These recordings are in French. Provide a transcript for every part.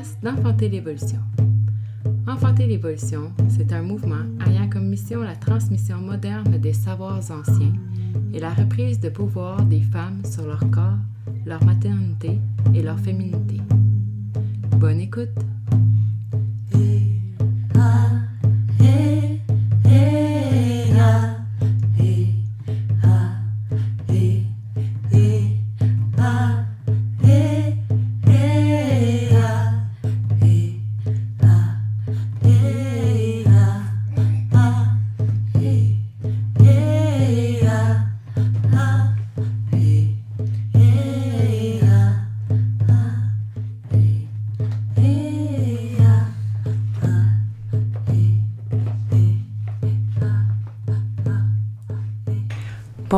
podcast d'Enfanter l'évolution. Enfanter l'évolution, c'est un mouvement ayant comme mission la transmission moderne des savoirs anciens et la reprise de pouvoir des femmes sur leur corps, leur maternité et leur féminité. Bonne écoute!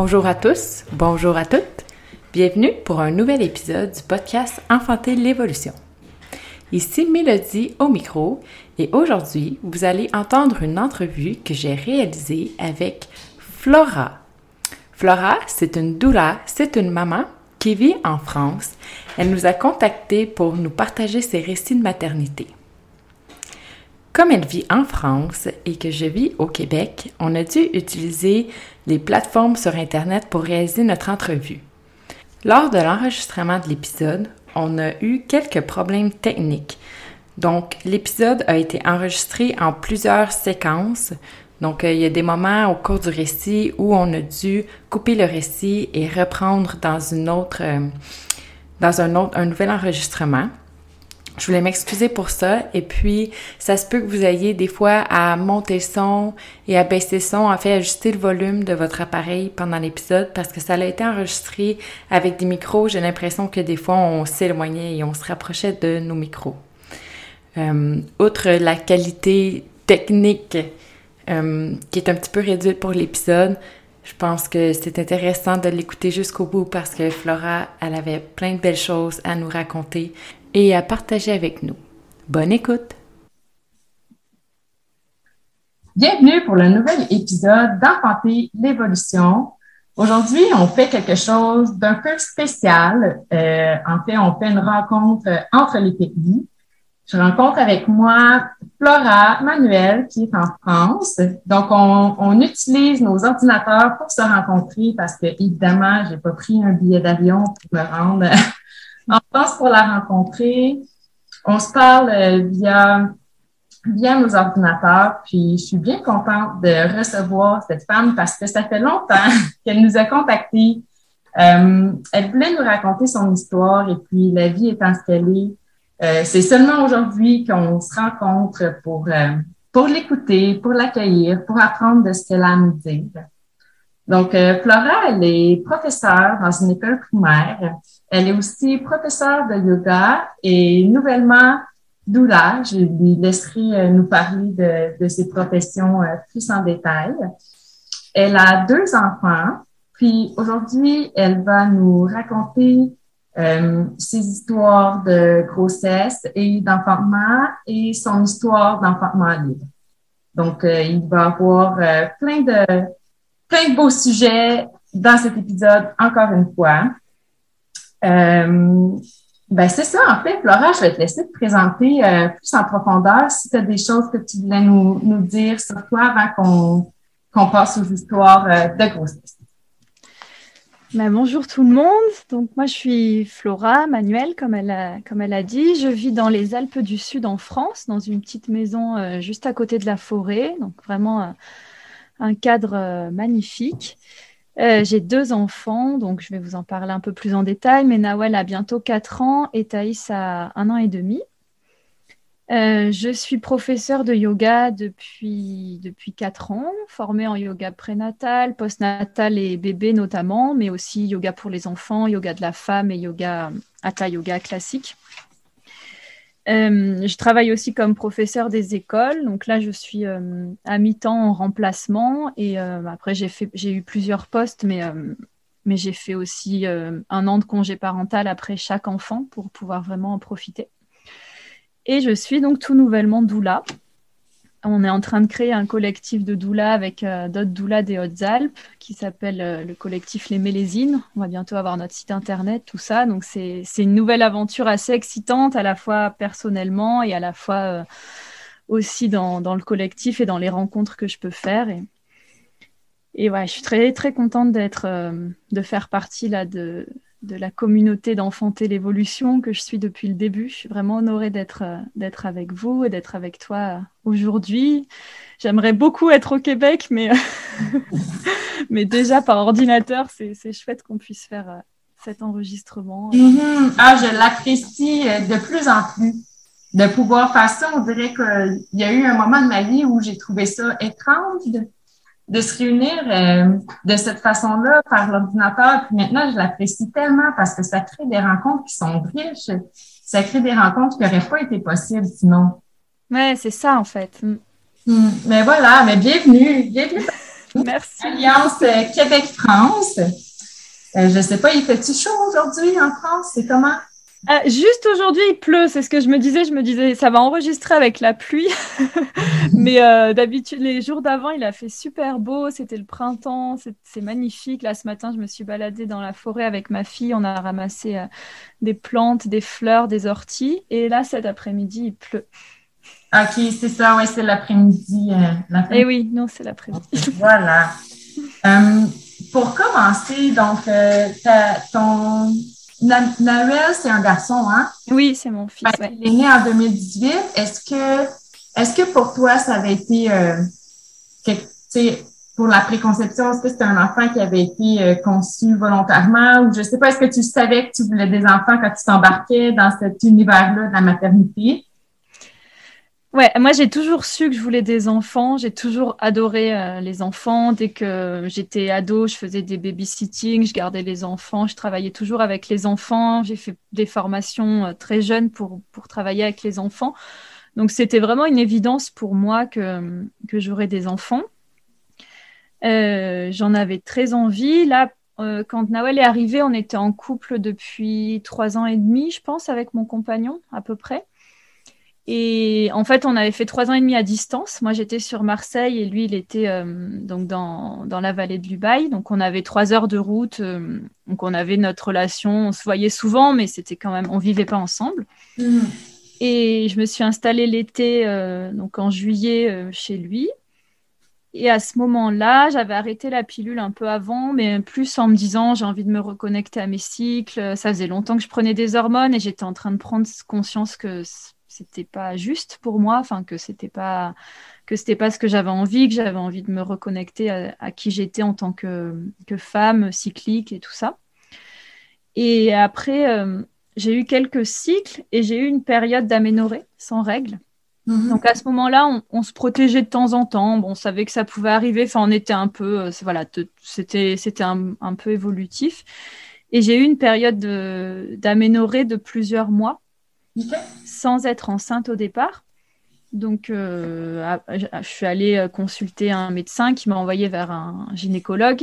Bonjour à tous, bonjour à toutes. Bienvenue pour un nouvel épisode du podcast Enfanter l'évolution. Ici Mélodie au micro et aujourd'hui, vous allez entendre une entrevue que j'ai réalisée avec Flora. Flora, c'est une doula, c'est une maman qui vit en France. Elle nous a contactés pour nous partager ses récits de maternité. Comme elle vit en France et que je vis au Québec, on a dû utiliser les plateformes sur Internet pour réaliser notre entrevue. Lors de l'enregistrement de l'épisode, on a eu quelques problèmes techniques. Donc, l'épisode a été enregistré en plusieurs séquences. Donc, euh, il y a des moments au cours du récit où on a dû couper le récit et reprendre dans une autre, euh, dans un autre, un nouvel enregistrement. Je voulais m'excuser pour ça. Et puis, ça se peut que vous ayez des fois à monter le son et à baisser le son, en fait, ajuster le volume de votre appareil pendant l'épisode parce que ça a été enregistré avec des micros. J'ai l'impression que des fois, on s'éloignait et on se rapprochait de nos micros. Euh, outre la qualité technique euh, qui est un petit peu réduite pour l'épisode, je pense que c'est intéressant de l'écouter jusqu'au bout parce que Flora, elle avait plein de belles choses à nous raconter et à partager avec nous. Bonne écoute! Bienvenue pour le nouvel épisode d'Enfanter l'évolution. Aujourd'hui, on fait quelque chose d'un peu spécial. Euh, en fait, on fait une rencontre entre les pays. Je rencontre avec moi Flora Manuel qui est en France. Donc, on, on utilise nos ordinateurs pour se rencontrer parce que, évidemment, j'ai pas pris un billet d'avion pour me rendre en France pour la rencontrer. On se parle euh, via, nos ordinateurs, puis je suis bien contente de recevoir cette femme parce que ça fait longtemps qu'elle nous a contactés. Euh, elle voulait nous raconter son histoire et puis la vie étant ce est, euh, c'est seulement aujourd'hui qu'on se rencontre pour, pour l'écouter, pour l'accueillir, pour apprendre de ce qu'elle a à nous dire. Donc, Flora, elle est professeure dans une école primaire. Elle est aussi professeure de yoga et nouvellement doula. Je lui laisserai euh, nous parler de, ses professions euh, plus en détail. Elle a deux enfants, puis aujourd'hui, elle va nous raconter euh, ses histoires de grossesse et d'enfantement et son histoire d'enfantement libre. Donc, il va avoir plein de plein de beaux sujets dans cet épisode, encore une fois. Euh, ben c'est ça, en fait, Laura, je vais te laisser te présenter euh, plus en profondeur si tu as des choses que tu voulais nous, nous dire sur toi avant qu'on qu'on passe aux histoires euh, de grossesse. Ben, bonjour tout le monde. Donc moi je suis Flora Manuel, comme elle a, comme elle a dit. Je vis dans les Alpes du Sud en France, dans une petite maison juste à côté de la forêt. Donc vraiment un cadre magnifique. Euh, j'ai deux enfants, donc je vais vous en parler un peu plus en détail. Mais Nawel a bientôt 4 ans et Thaïs a un an et demi. Euh, je suis professeure de yoga depuis, depuis 4 ans, formée en yoga prénatal, postnatal et bébé notamment, mais aussi yoga pour les enfants, yoga de la femme et yoga hatha yoga classique. Euh, je travaille aussi comme professeur des écoles. Donc là, je suis euh, à mi-temps en remplacement. Et euh, après, j'ai eu plusieurs postes, mais, mais j'ai fait aussi un an de congé parental après chaque enfant pour pouvoir vraiment en profiter. Et je suis donc tout nouvellement doula. On est en train de créer un collectif de doulas avec euh, d'autres doulas des Hautes-Alpes qui s'appelle euh, le collectif Les Mélésines. On va bientôt avoir notre site internet, tout ça. Donc c'est une nouvelle aventure assez excitante à la fois personnellement et à la fois euh, aussi dans, dans, le collectif et dans les rencontres que je peux faire. Et, et ouais, je suis très très contente d'être de faire partie là de de la communauté d'enfanter l'évolution que je suis depuis le début. Je suis vraiment honorée d'être euh, d'être avec vous et d'être avec toi euh, aujourd'hui. J'aimerais beaucoup être au Québec, mais, mais déjà par ordinateur, c'est chouette qu'on puisse faire euh, cet enregistrement. Mm-hmm. Ah, je l'apprécie de plus en plus de pouvoir faire ça. On dirait qu'il y a eu un moment de ma vie où j'ai trouvé ça étrange de se réunir euh, de cette façon-là par l'ordinateur. Puis maintenant, je l'apprécie tellement parce que ça crée des rencontres qui sont riches. Ça crée des rencontres qui n'auraient pas été possibles sinon. Ouais, c'est ça en fait. Mm. Mm. Mais voilà, mais bienvenue, bienvenue. Merci. Alliance euh, Québec-France. Euh, je ne sais pas, il fait-tu chaud aujourd'hui en France? C'est comment? Euh, juste aujourd'hui, il pleut. C'est ce que je me disais. Je me disais, ça va enregistrer avec la pluie. Mais euh, d'habitude, les jours d'avant, il a fait super beau. C'était le printemps. C'est magnifique. Là, ce matin, je me suis baladée dans la forêt avec ma fille. On a ramassé euh, des plantes, des fleurs, des orties. Et là, cet après-midi, il pleut. Ok, c'est ça. Oui, c'est l'après-midi. Et eh oui, non, c'est l'après-midi. voilà. pour commencer, donc, ton Noël, c'est un garçon, hein? Oui, c'est mon fils. Il est né en 2018. Est-ce que, est-ce que pour toi, ça avait été, euh, pour la préconception, est-ce que c'était un enfant qui avait été euh, conçu volontairement? Ou je sais pas, est-ce que tu savais que tu voulais des enfants quand tu t'embarquais dans cet univers-là de la maternité? Ouais, moi j'ai toujours su que je voulais des enfants. J'ai toujours adoré euh, les enfants. Dès que j'étais ado, je faisais des babysitting, je gardais les enfants, je travaillais toujours avec les enfants. J'ai fait des formations euh, très jeunes pour, pour travailler avec les enfants. Donc c'était vraiment une évidence pour moi que, que j'aurais des enfants. Euh, J'en avais très envie. Là, quand Nawel est arrivé, on était en couple depuis trois ans et demi, je pense, avec mon compagnon, à peu près. Et en fait, on avait fait trois ans et demi à distance. Moi, j'étais sur Marseille et lui, il était euh, donc dans, dans, la vallée de Lubaï. Donc, on avait trois heures de route. Euh, donc, on avait notre relation. On se voyait souvent, mais c'était quand même, on vivait pas ensemble. Mm. Et je me suis installée l'été, euh, donc en juillet, chez lui. Et à ce moment-là, j'avais arrêté la pilule un peu avant, mais plus en me disant j'ai envie de me reconnecter à mes cycles. Ça faisait longtemps que je prenais des hormones et j'étais en train de prendre conscience que c'était pas juste pour moi, enfin que c'était pas que c'était pas ce que j'avais envie, que j'avais envie de me reconnecter à, qui j'étais en tant que, que, femme cyclique et tout ça. Et après, euh, j'ai eu quelques cycles et j'ai eu une période d'aménorrhée sans règles. Mhm. Donc à ce moment-là, on, se protégeait de temps en temps. Bon, on savait que ça pouvait arriver. Enfin, on était un peu, euh, voilà, c'était c'était un, un, peu évolutif. Et j'ai eu une période d'aménorrhée de plusieurs mois sans être enceinte au départ. Donc, euh, je suis allée euh, consulter un médecin qui m'a envoyé vers un gynécologue.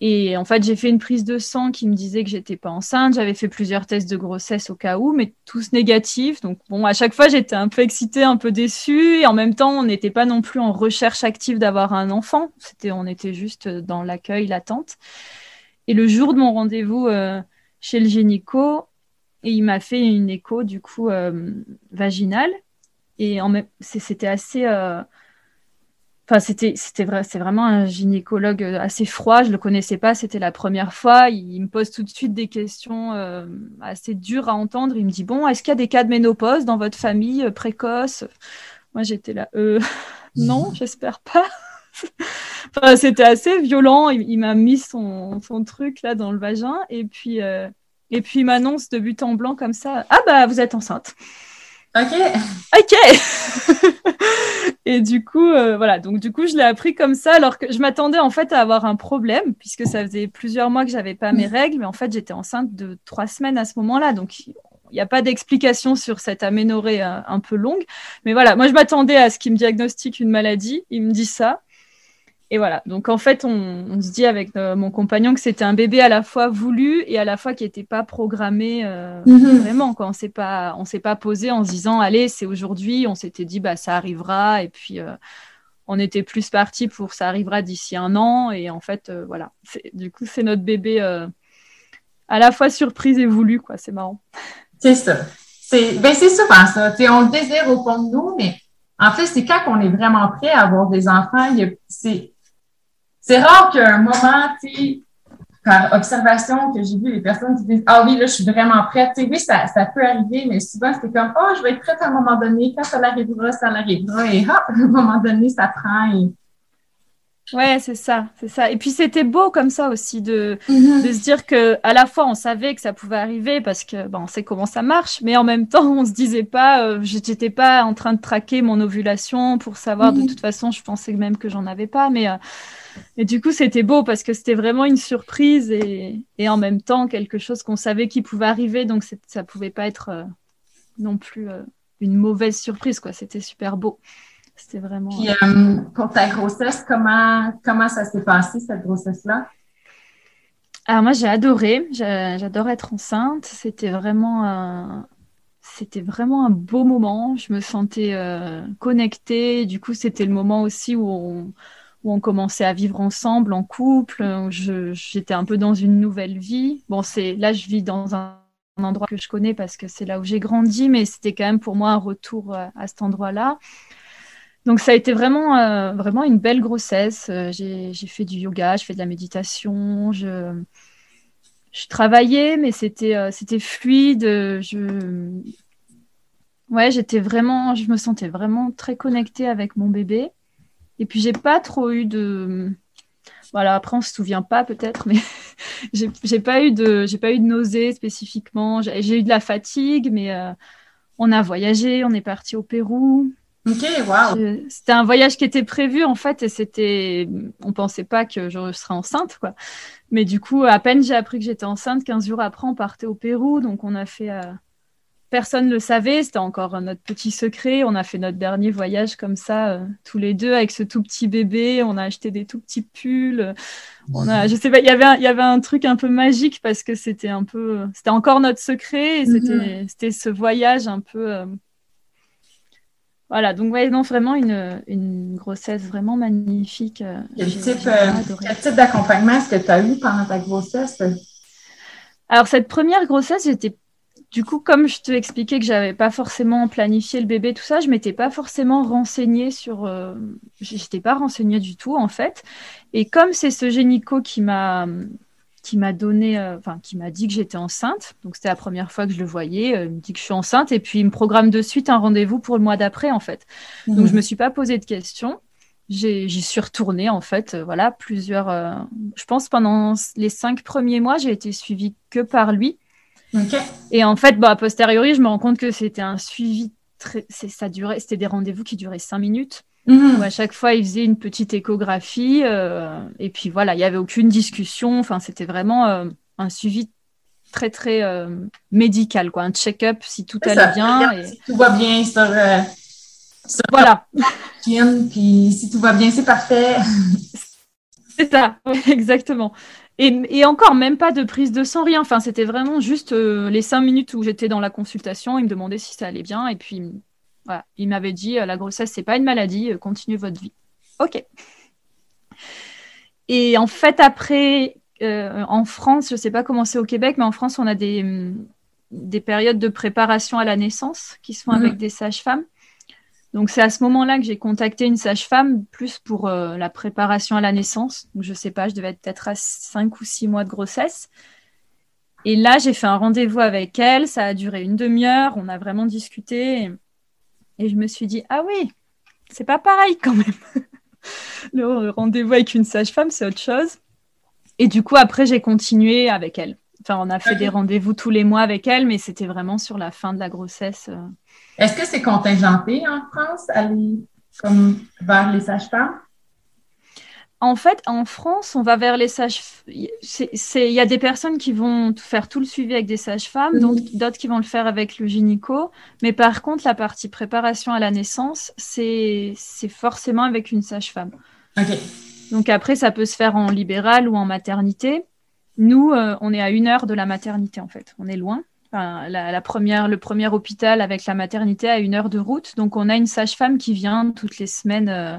Et en fait, j'ai fait une prise de sang qui me disait que j'étais pas enceinte. J'avais fait plusieurs tests de grossesse au cas où, mais tous négatifs. Donc, bon, à chaque fois, j'étais un peu excitée, un peu déçue. Et en même temps, on n'était pas non plus en recherche active d'avoir un enfant. C'était, on était juste dans l'accueil, l'attente. Et le jour de mon rendez-vous euh, chez le gynéco, et il m'a fait une écho du coup euh, vaginale. Et c'était assez. Euh, enfin, c'était, c'était vrai, c'est vraiment un gynécologue assez froid. Je le connaissais pas, c'était la première fois. Il, me pose tout de suite des questions euh, assez dures à entendre. Il me dit bon, est-ce qu'il y a des cas de ménopause dans votre famille précoce? Moi, j'étais là, non, j'espère pas. enfin, c'était assez violent. Il, m'a mis son, son, truc là dans le vagin et puis et puis il m'annonce de but en blanc comme ça Ah bah vous êtes enceinte. Ok. Ok. et du coup, euh, voilà. Donc du coup, je l'ai appris comme ça, alors que je m'attendais en fait à avoir un problème, puisque ça faisait plusieurs mois que j'avais pas mes règles, mais en fait j'étais enceinte de trois semaines à ce moment-là, donc il n'y a pas d'explication sur cette aménorrhée euh, un peu longue. Mais voilà, moi je m'attendais à ce qu'il me diagnostique une maladie. Il me dit ça. Et voilà, donc en fait, on, se dit avec euh, mon compagnon que c'était un bébé à la fois voulu et à la fois qui n'était pas programmé euh, mhm. vraiment. Quoi. On s'est pas, on s'est pas posé en se disant allez, c'est aujourd'hui. On s'était dit bah ça arrivera et puis euh, on était plus parti pour ça arrivera d'ici un an et en fait voilà. Du coup, c'est notre bébé à la fois surprise et voulu quoi. C'est marrant. C'est ça. C'est ben c'est souvent ça. on le désire au fond de nous, mais en fait, c'est quand on est vraiment prêt à avoir des enfants, c'est c'est rare qu'à un moment, tu sais, par observation, que j'ai vu les personnes qui disent Ah oui, là, je suis vraiment prête. Tu sais, oui, ça, ça peut arriver, mais souvent, c'est comme Oh, je vais être prête à un moment donné. Quand ça arrivera, ça arrivera. Et hop, à un moment donné, ça prend. Et... Ouais, c'est ça, c'est ça. Et puis c'était beau comme ça aussi de, mm-hmm. de se dire que à la fois on savait que ça pouvait arriver parce que bon, on sait comment ça marche, mais en même temps on se disait pas, euh, j'étais pas en train de traquer mon ovulation pour savoir. De mm-hmm. toute façon, je pensais même que j'en avais pas, mais euh, et du coup, c'était beau parce que c'était vraiment une surprise et, en même temps quelque chose qu'on savait qui pouvait arriver. Donc, ça pouvait pas être euh, non plus euh, une mauvaise surprise. quoi. C'était super beau. C'était vraiment. Puis, euh, pour ta grossesse, comment, comment ça s'est passé, cette grossesse-là? Alors, moi, j'ai adoré. J'adore être enceinte. C'était vraiment un c'était vraiment un beau moment. Je me sentais connectée. Du coup, c'était le moment aussi où on, où on commençait à vivre ensemble en couple. J'étais un peu dans une nouvelle vie. Bon, c'est là, je vis dans un, endroit que je connais parce que c'est là où j'ai grandi, mais c'était quand même pour moi un retour euh, à, cet endroit-là. Donc ça a été vraiment, euh, vraiment une belle grossesse. Euh, j'ai fait du yoga, je fais de la méditation, je, travaillais, mais c'était c'était fluide. Je, ouais, j'étais vraiment, je me sentais vraiment très connectée avec mon bébé. Et puis, j'ai pas trop eu de. Voilà, après, on se souvient pas peut-être, mais j'ai pas eu de, j'ai pas eu de nausées spécifiquement. J'ai eu de la fatigue, mais euh, on a voyagé, on est parti au Pérou. Ok, wow. C'était un voyage qui était prévu en fait, et c'était, on pensait pas que je serais enceinte, quoi. Mais du coup, à peine j'ai appris que j'étais enceinte, 15 jours après, on partait au Pérou, donc on a fait. Euh, personne ne le savait, c'était encore notre petit secret. On a fait notre dernier voyage comme ça, euh, tous les deux, avec ce tout petit bébé. On a acheté des tout petits pulls. On a, je sais pas, il y avait, un, il y avait un truc un peu magique parce que c'était un peu, c'était encore notre secret et c'était, mhm. c'était ce voyage un peu. Euh, voilà, donc ouais, non, vraiment une, une grossesse vraiment magnifique. Euh, quel type, d'accompagnement est-ce que tu as eu pendant ta grossesse? Alors, cette première grossesse, j'étais du coup, comme je te expliquais que j'avais pas forcément planifié le bébé, tout ça, je m'étais pas forcément renseignée sur. Euh, j'étais pas renseignée du tout en fait. Et comme c'est ce génico qui m'a qui m'a donné, euh, enfin qui m'a dit que j'étais enceinte, donc c'était la première fois que je le voyais. Euh, il me dit que je suis enceinte et puis il me programme de suite un rendez-vous pour le mois d'après en fait. Donc je me suis pas posé de questions. J'y suis retournée en fait, voilà plusieurs. je pense pendant les cinq premiers mois, j'ai été suivie que par lui. Et en fait, bah, a posteriori, je me rends compte que c'était un suivi très. Ça durait, c'était des rendez-vous qui duraient cinq minutes. Mhm. Où à chaque fois, il faisait une petite échographie. Euh, et puis voilà, il n'y avait aucune discussion. Enfin, c'était vraiment euh, un suivi très, très euh, médical, quoi. Un check-up si tout allait bien. Et... Si tout va bien sur. voilà. Puis si tout va bien, c'est parfait. c'est ça, exactement. Et, encore, même pas de prise de sang, rien. Enfin, c'était vraiment juste euh, les cinq minutes où j'étais dans la consultation. Il me demandait si ça allait bien. Et puis, voilà, il m'avait dit euh, la grossesse, c'est pas une maladie, euh, continuez votre vie. OK. Et en fait, après, en France, je sais pas comment c'est au Québec, mais en France, on a des, des périodes de préparation à la naissance qui sont avec mhm. des sages-femmes. Donc c'est à ce moment-là que j'ai contacté une sage-femme plus pour euh, la préparation à la naissance. Donc je sais pas, je devais être peut-être à 5 ou 6 mois de grossesse. Et là, j'ai fait un rendez-vous avec elle, ça a duré une demi-heure, on a vraiment discuté et je me suis dit ah oui, c'est pas pareil quand même. Le rendez-vous avec une sage-femme, c'est autre chose. Et du coup, après, j'ai continué avec elle. Enfin, on a fait des rendez-vous tous les mois avec elle, mais c'était vraiment sur la fin de la grossesse. Euh, est-ce que c'est contingenté en France, aller comme vers les sages-femmes? En fait, en France, on va vers les sages. Il y a des personnes qui vont faire tout le suivi avec des sages-femmes, mhm. d'autres qui vont le faire avec le gynéco. Mais par contre, la partie préparation à la naissance, c'est forcément avec une sage-femme. Donc après, ça peut se faire en libéral ou en maternité. Nous, euh, on est à une heure de la maternité en fait. On est loin. La, première, le premier hôpital avec la maternité à une heure de route. Donc on a une sage-femme qui vient toutes les semaines euh,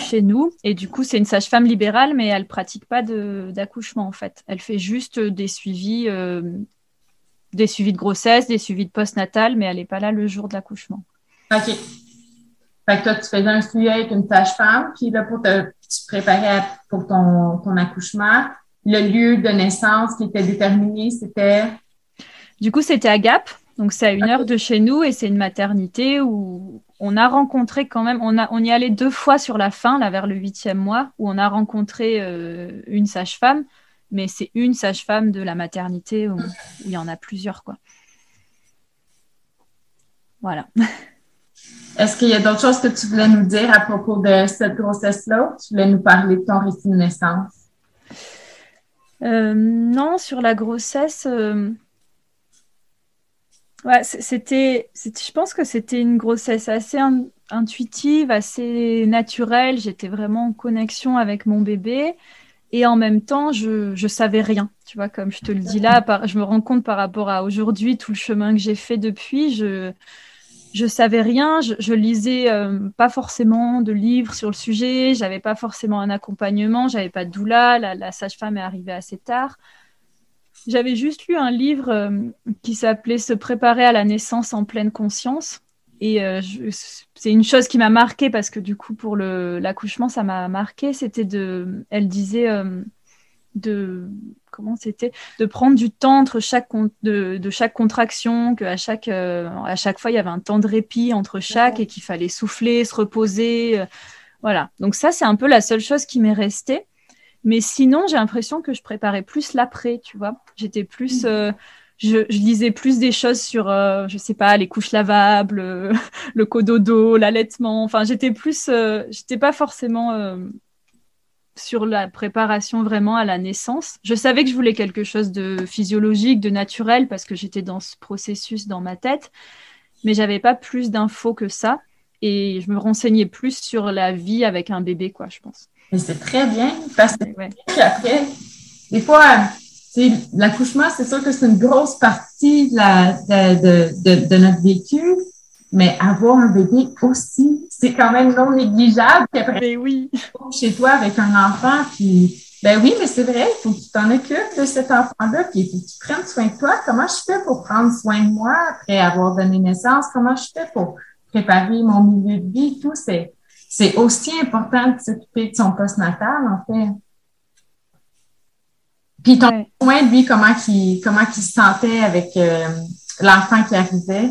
chez nous. Et du coup, c'est une sage-femme libérale, mais elle pratique pas d'accouchement en fait. Elle fait juste des suivis, euh, des suivis de grossesse, des suivis de postnatal, mais elle n'est pas là le jour de l'accouchement. OK. Fait que toi, tu faisais un suivi avec une sage-femme, puis là, pour te, tu préparais pour ton, ton accouchement le lieu de naissance qui était déterminé, c'était? Du coup, c'était à Gap. Donc, c'est à une heure de chez nous et c'est une maternité où on a rencontré quand même, on, a, on y allait deux fois sur la fin, là, vers le huitième mois, où on a rencontré euh, une sage-femme, mais c'est une sage-femme de la maternité où, il y en a plusieurs, quoi. Voilà. Est-ce qu'il y a d'autres choses que tu voulais nous dire à propos de cette grossesse-là? Tu voulais nous parler de ton récit de naissance? Euh, non, sur la grossesse, euh, c'était, je pense que c'était une grossesse assez intuitive, assez naturelle. J'étais vraiment en connexion avec mon bébé. Et en même temps, je, ne savais rien. Tu vois, comme je te le dis là, je me rends compte par rapport à aujourd'hui, tout le chemin que j'ai fait depuis, je, je savais rien, je, lisais euh, pas forcément de livres sur le sujet, j'avais pas forcément un accompagnement, j'avais pas de doula, la, sage-femme est arrivée assez tard. J'avais juste lu un livre euh, qui s'appelait Se préparer à la naissance en pleine conscience. Et euh, c'est une chose qui m'a marquée parce que du coup, pour l'accouchement, ça m'a marqué. C'était de. Elle disait de comment c'était? De prendre du temps entre chaque de, de chaque contraction que à chaque euh, à chaque fois il y avait un temps de répit entre chaque et qu'il fallait souffler se reposer euh, voilà donc ça c'est un peu la seule chose qui m'est restée mais sinon j'ai l'impression que je préparais plus l'après tu vois j'étais plus mm. euh, je, je, lisais plus des choses sur, je sais pas, les couches lavables, le cododo, l'allaitement. Enfin, j'étais plus, j'étais pas forcément sur la préparation vraiment à la naissance. Je savais que je voulais quelque chose de physiologique, de naturel, parce que j'étais dans ce processus dans ma tête, mais j'avais pas plus d'infos que ça. Et je me renseignais plus sur la vie avec un bébé, quoi, je pense. Mais c'est très bien, parce que après, des fois, l'accouchement, c'est sûr que c'est une grosse partie de, de notre vécu, mais avoir un bébé aussi, c'est quand même non négligeable. Puis après, ben oui. chez toi avec un enfant, puis ben oui, mais c'est vrai, il faut que tu t'en occupes de cet enfant-là, puis il faut que tu prennes soin de toi. Comment je fais pour prendre soin de moi après avoir donné naissance? Comment je fais pour préparer mon milieu de vie? Tout, c'est, c'est aussi important de s'occuper de son postnatal, en fait. Puis ton point de vie, comment il, comment il se sentait avec euh, l'enfant qui arrivait?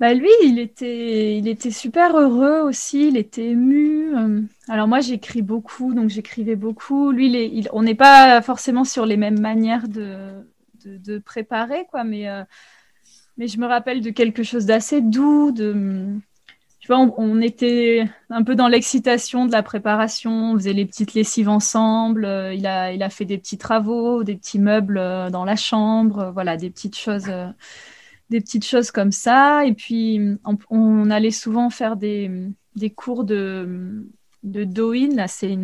Bah lui, il était, il était super heureux aussi, il était ému. Euh. Alors moi, j'écris beaucoup, donc j'écrivais beaucoup. Lui, il on n'est pas forcément sur les mêmes manières de, de, préparer, quoi, mais, euh, mais je me rappelle de quelque chose d'assez doux. De, on, était un peu dans l'excitation de la préparation, on faisait les petites lessives ensemble. Euh, il, a, fait des petits travaux, des petits meubles dans la chambre, voilà, des petites choses comme ça. Et puis, on, allait souvent faire des, cours de, de Doin. C'est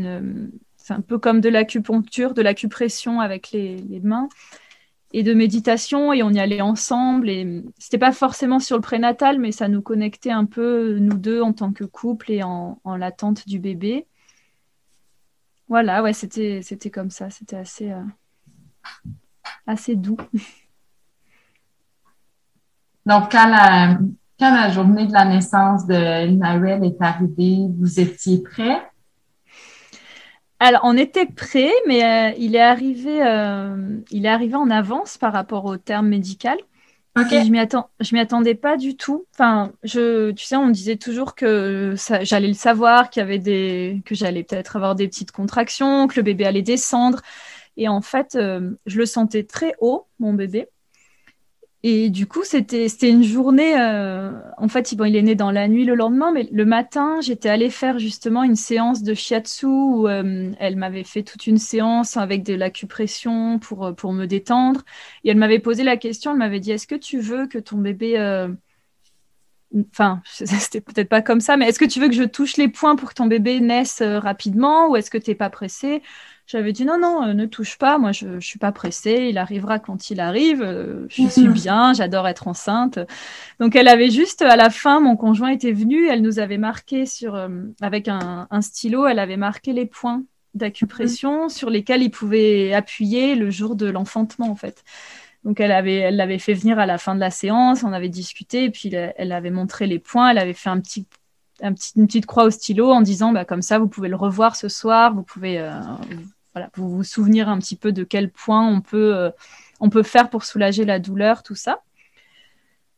un peu comme de l'acupuncture, de l'acupression avec les, mains et de méditation. Et on y allait ensemble. Et c'était pas forcément sur le prénatal, mais ça nous connectait un peu, nous deux, en tant que couple et en, l'attente du bébé. Voilà, ouais, c'était, c'était comme ça. C'était assez, euh, assez doux. Donc, quand la, quand la journée de la naissance de Noël est arrivée, vous étiez prêts? Alors, on était prêts, mais euh, il, est arrivé, euh, il est arrivé en avance par rapport au terme médical. Okay. je m'y attend, attendais pas du tout. Enfin, je, tu sais, on disait toujours que j'allais le savoir, qu'il y avait des, que j'allais peut-être avoir des petites contractions, que le bébé allait descendre. Et en fait, euh, je le sentais très haut, mon bébé. Et du coup, c'était une journée. Euh, en fait, bon, il est né dans la nuit le lendemain, mais le matin, j'étais allée faire justement une séance de shiatsu où euh, elle m'avait fait toute une séance avec de l'acupression pour, euh, pour me détendre. Et elle m'avait posé la question, elle m'avait dit Est-ce que tu veux que ton bébé enfin, c'était peut-être pas comme ça, mais est-ce que tu veux que je touche les points pour que ton bébé naisse euh, rapidement ou est-ce que tu n'es pas pressé J'avais dit non, non, euh, ne touche pas, moi je ne suis pas pressée, il arrivera quand il arrive, euh, je suis mhm. bien, j'adore être enceinte. Donc elle avait juste, à la fin, mon conjoint était venu, elle nous avait marqué sur, avec un, stylo, elle avait marqué les points d'acupression sur lesquels il pouvait appuyer le jour de l'enfantement en fait. Donc elle avait, elle l'avait fait venir à la fin de la séance, on avait discuté, et puis elle, avait montré les points, elle avait fait un petit, un petit, une petite croix au stylo en disant, bah, comme ça, vous pouvez le revoir ce soir, vous pouvez, euh, voilà, vous vous souvenir un petit peu de quel point on peut, euh, on peut faire pour soulager la douleur, tout ça.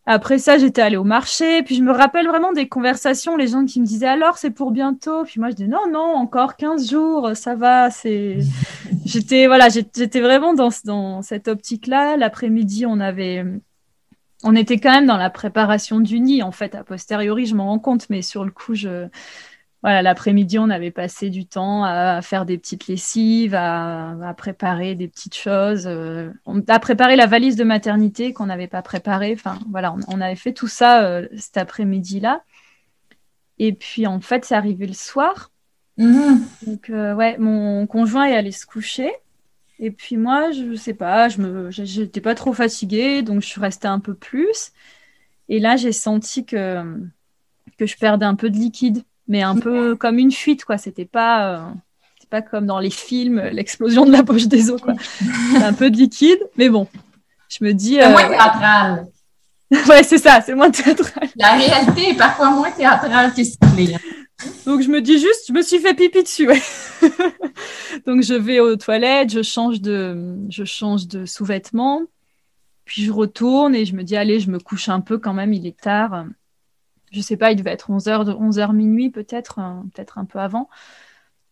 Après ça, j'étais allée au marché, puis je me rappelle vraiment des conversations, les gens qui me disaient alors c'est pour bientôt, puis moi je dis non non, encore 15 jours, ça va, c'est j'étais voilà, j'étais vraiment dans dans cette optique-là, l'après-midi, on avait on était quand même dans la préparation du nid en fait, a posteriori, je m'en rends compte mais sur le coup je voilà, l'après-midi, on avait passé du temps à, faire des petites lessives, à, préparer des petites choses, euh, on, à préparer la valise de maternité qu'on n'avait pas préparée. Enfin, voilà, on, avait fait tout ça euh, cet après-midi-là. Et puis, en fait, c'est arrivé le soir. Mm-hmm. Donc, euh, ouais, mon conjoint est allé se coucher. Et puis moi, je sais pas, je me, j'étais pas trop fatiguée, donc je suis restée un peu plus. Et là, j'ai senti que que je perdais un peu de liquide mais un peu comme une fuite, quoi. C'était pas, euh, c'est pas comme dans les films, l'explosion de la poche des os, quoi. un peu de liquide, mais bon. Je me dis. C'est moins euh, théâtral. ouais, c'est ça, c'est moins théâtral. La réalité est parfois moins théâtrale que ciblée. Donc je me dis juste, je me suis fait pipi dessus. Ouais. Donc je vais aux toilettes, je change de, je change de sous-vêtements, puis je retourne et je me dis allez, je me couche un peu quand même, il est tard je sais pas, il devait être 11h, 11h minuit peut-être, euh, peut-être un peu avant.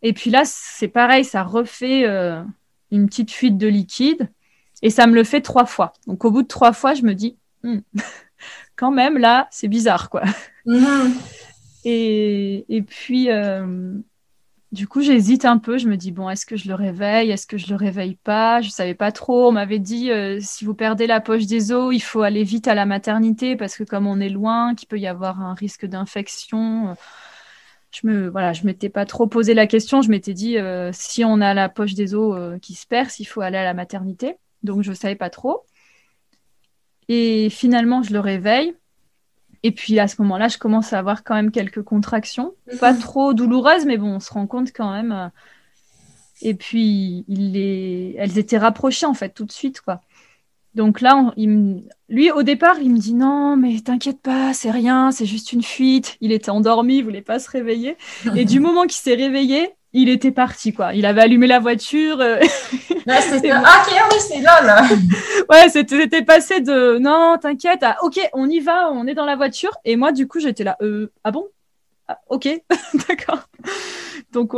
Et puis là, c'est pareil, ça refait euh, une petite fuite de liquide et ça me le fait trois fois. Donc au bout de trois fois, je me dis, hmm, quand même, là, c'est bizarre, quoi. Mm-hmm. Et, et, puis, euh, du coup, j'hésite un peu. Je me dis, bon, est-ce que je le réveille? Est-ce que je le réveille pas? Je savais pas trop. On m'avait dit, euh, si vous perdez la poche des os, il faut aller vite à la maternité parce que comme on est loin, qu'il peut y avoir un risque d'infection. Euh, je me, voilà, je m'étais pas trop posé la question. Je m'étais dit, euh, si on a la poche des os qui se perce, il faut aller à la maternité. Donc, je savais pas trop. Et finalement, je le réveille. Et puis à ce moment-là, je commence à avoir quand même quelques contractions, pas mhm. trop douloureuses, mais bon, on se rend compte quand même. Euh, et puis il les... elles étaient rapprochées en fait tout de suite, quoi. Donc là, il lui au départ, il me dit non, mais t'inquiète pas, c'est rien, c'est juste une fuite. Il était endormi, il voulait pas se réveiller. Et du moment qu'il s'est réveillé, il était parti, quoi. Il avait allumé la voiture. Euh, c'était... Ah, ok, oui, c'est là, là. ouais, c'était, passé de non, t'inquiète, ok, on y va, on est dans la voiture. Et moi, du coup, j'étais là, euh, ah bon? Ah, Ok, d'accord. Donc,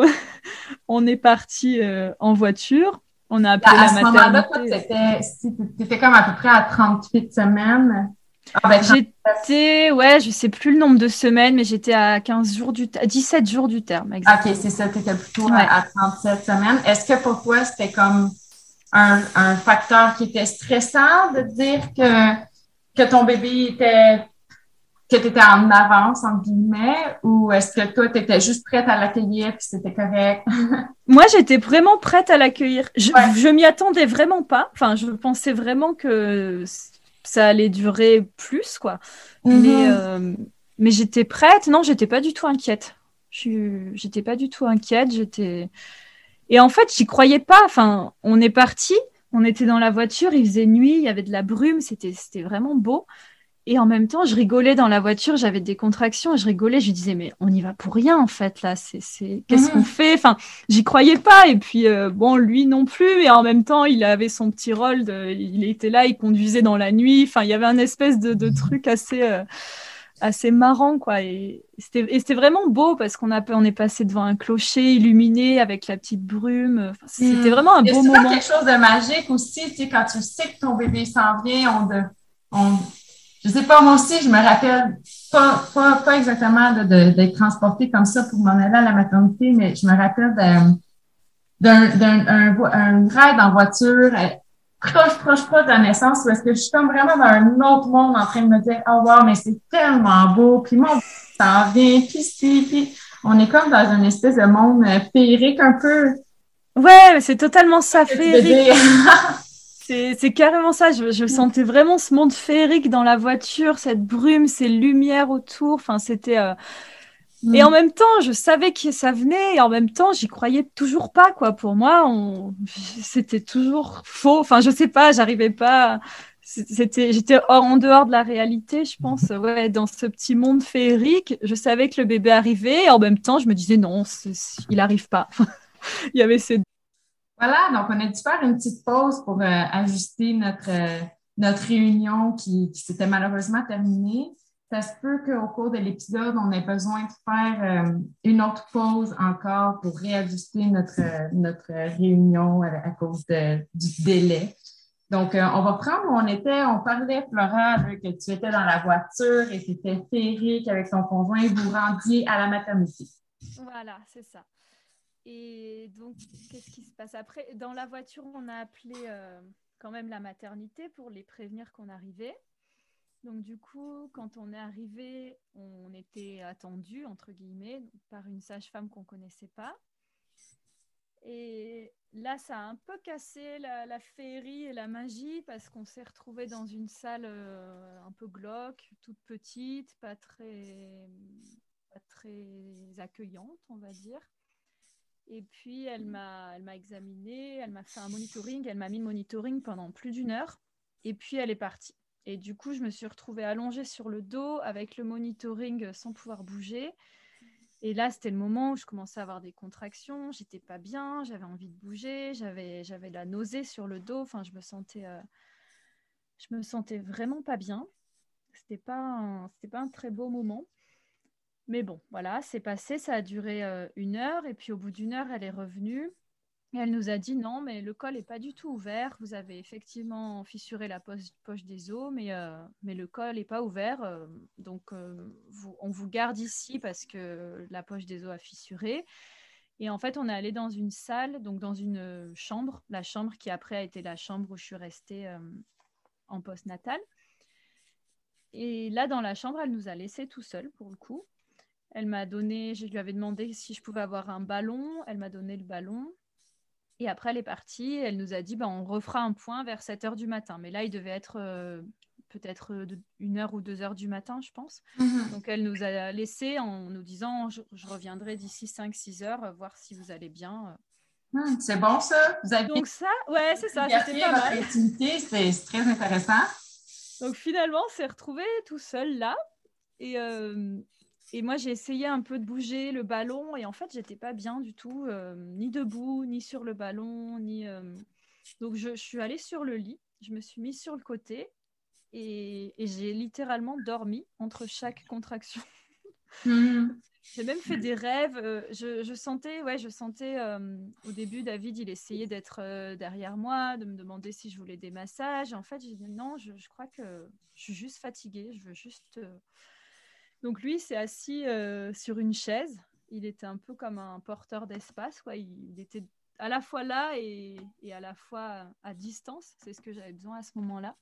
on est parti euh, en voiture. On a appelé la maternité. À ce moment-là, t'étais comme à peu près à 38 semaines. Ah, ben, j'étais, ouais, je sais plus le nombre de semaines, mais j'étais à 15 jours du 17 jours du terme. Exactement. OK, c'est ça, tu étais plutôt à, 37 semaines. Est-ce que pour toi, c'était comme un, un, facteur qui était stressant de dire que, que ton bébé était que tu étais en avance, entre guillemets, ou est-ce que toi, tu étais juste prête à l'accueillir puis c'était correct? Moi, j'étais vraiment prête à l'accueillir. Je, je m'y attendais vraiment pas. Enfin, je pensais vraiment que ça allait durer plus, quoi. Mais, mhm. euh, mais j'étais prête. Non, j'étais pas du tout inquiète. J'étais pas du tout inquiète. J'étais. Et en fait, j'y croyais pas. Enfin, on est parti. On était dans la voiture. Il faisait nuit. Il y avait de la brume. C'était, c'était vraiment beau. Et en même temps, je rigolais dans la voiture, j'avais des contractions, et je rigolais, je disais, mais on y va pour rien, en fait, là, c'est, c'est... qu'est-ce qu'on mhm. fait? Enfin, j'y croyais pas, et puis, euh, bon, lui non plus, et en même temps, il avait son petit rôle, de... il était là, il conduisait dans la nuit, enfin, il y avait un espèce de, de truc assez, euh, assez marrant, quoi, et c'était, vraiment beau, parce qu'on a, on est passé devant un clocher illuminé avec la petite brume, enfin, c'était mhm. vraiment un beau moment. C'est quelque chose de magique aussi, tu sais, quand tu sais que ton bébé s'en vient, on... on je sais pas, moi aussi, je me rappelle pas, pas, pas exactement d'être transportée comme ça pour m'en aller à la maternité, mais je me rappelle d'un, d'un, un, ride en voiture proche, proche, proche de la naissance parce que je suis comme vraiment dans un autre monde en train de me dire, oh wow, mais c'est tellement beau, puis mon s'en vient, puis si, puis on est comme dans une espèce de monde euh, féerique un peu. Ouais, c'est totalement ça, féerique. C'est carrément ça. Je, je, sentais vraiment ce monde féerique dans la voiture, cette brume, ces lumières autour. Enfin, c'était. Euh, et mm. en même temps, je savais que ça venait, et en même temps, j'y croyais toujours pas, quoi. Pour moi, on... c'était toujours faux. Enfin, je sais pas, j'arrivais pas. C'était, j'étais en dehors de la réalité, je pense. Ouais, dans ce petit monde féerique, je savais que le bébé arrivait, et en même temps, je me disais non, il arrive pas. Il y avait ces. Voilà, donc on a dû faire une petite pause pour euh, ajuster notre euh, notre réunion qui, s'était malheureusement terminée ça se peut qu'au cours de l'épisode, on ait besoin de faire euh, une autre pause encore pour réajuster notre, notre réunion à, cause du délai. Donc, on va prendre où on était. On parlait, Flora, que tu étais dans la voiture et c'était féerique avec ton conjoint. Vous rendiez à la maternité. Voilà, c'est ça. Et donc, qu'est-ce qui se passe après? Dans la voiture, on a appelé euh, quand même la maternité pour les prévenir qu'on arrivait. Donc du coup, quand on est arrivé, on était attendu entre guillemets par une sage-femme qu'on connaissait pas. Et là, ça a un peu cassé la, féerie et la magie parce qu'on s'est retrouvé dans une salle euh, un peu glauque, toute petite, pas très, pas très accueillante, on va dire. Et puis elle m'a, elle m'a examiné, elle m'a fait un monitoring, elle m'a mis le monitoring pendant plus d'une heure. Et puis elle est partie. Et du coup, je me suis retrouvée allongée sur le dos avec le monitoring sans pouvoir bouger. Et là, c'était le moment où je commençais à avoir des contractions. J'étais pas bien, j'avais envie de bouger, j'avais j'avais la nausée sur le dos. Enfin, je me sentais euh, je me sentais vraiment pas bien. C'était pas c'était pas un très beau moment. Mais bon, voilà, c'est passé. Ça a duré euh, une heure et puis au bout d'une heure, elle est revenue elle nous a dit non, mais le col n'est pas du tout ouvert. Vous avez effectivement fissuré la poche, des os, mais, euh, mais le col n'est pas ouvert. Euh, donc, on vous garde ici parce que la poche des os a fissuré. Et en fait, on est allé dans une salle, donc dans une chambre, la chambre qui après a été la chambre où je suis restée en post-natal. Et là, dans la chambre, elle nous a laissés tout seuls pour le coup. Elle m'a donné, je lui avais demandé si je pouvais avoir un ballon. Elle m'a donné le ballon. Et après, elle est partie. Elle nous a dit bah, on refera un point vers 7 heures du matin. Mais là, il devait être euh, peut-être euh, une heure ou deux heures du matin, je pense. Mhm. Donc, elle nous a laissé en nous disant je, reviendrai d'ici 5-6 heures, euh, voir si vous allez bien. Hmm, c'est bon, ça. Vous avez Donc, ça, ouais, c'est ça. C'était pas mal. c'est très intéressant. Donc, finalement, on s'est retrouvés tout seul là. Et, et moi, j'ai essayé un peu de bouger le ballon et en fait, j'étais pas bien du tout, euh, ni debout, ni sur le ballon, ni. Euh, donc, je, suis allée sur le lit, je me suis mise sur le côté et, j'ai littéralement dormi entre chaque contraction. Mmh. J'ai même fait des rêves. Euh, je, sentais, ouais, je sentais au début, David, il essayait d'être derrière moi, de me demander si je voulais des massages. En fait, j'ai dit non, je, je, crois que je suis juste fatiguée. Je veux juste donc lui, s'est assis euh, sur une chaise. Il était un peu comme un porteur d'espace. Quoi. Il, était à la fois là et, à la fois à distance. C'est ce que j'avais besoin à ce moment-là.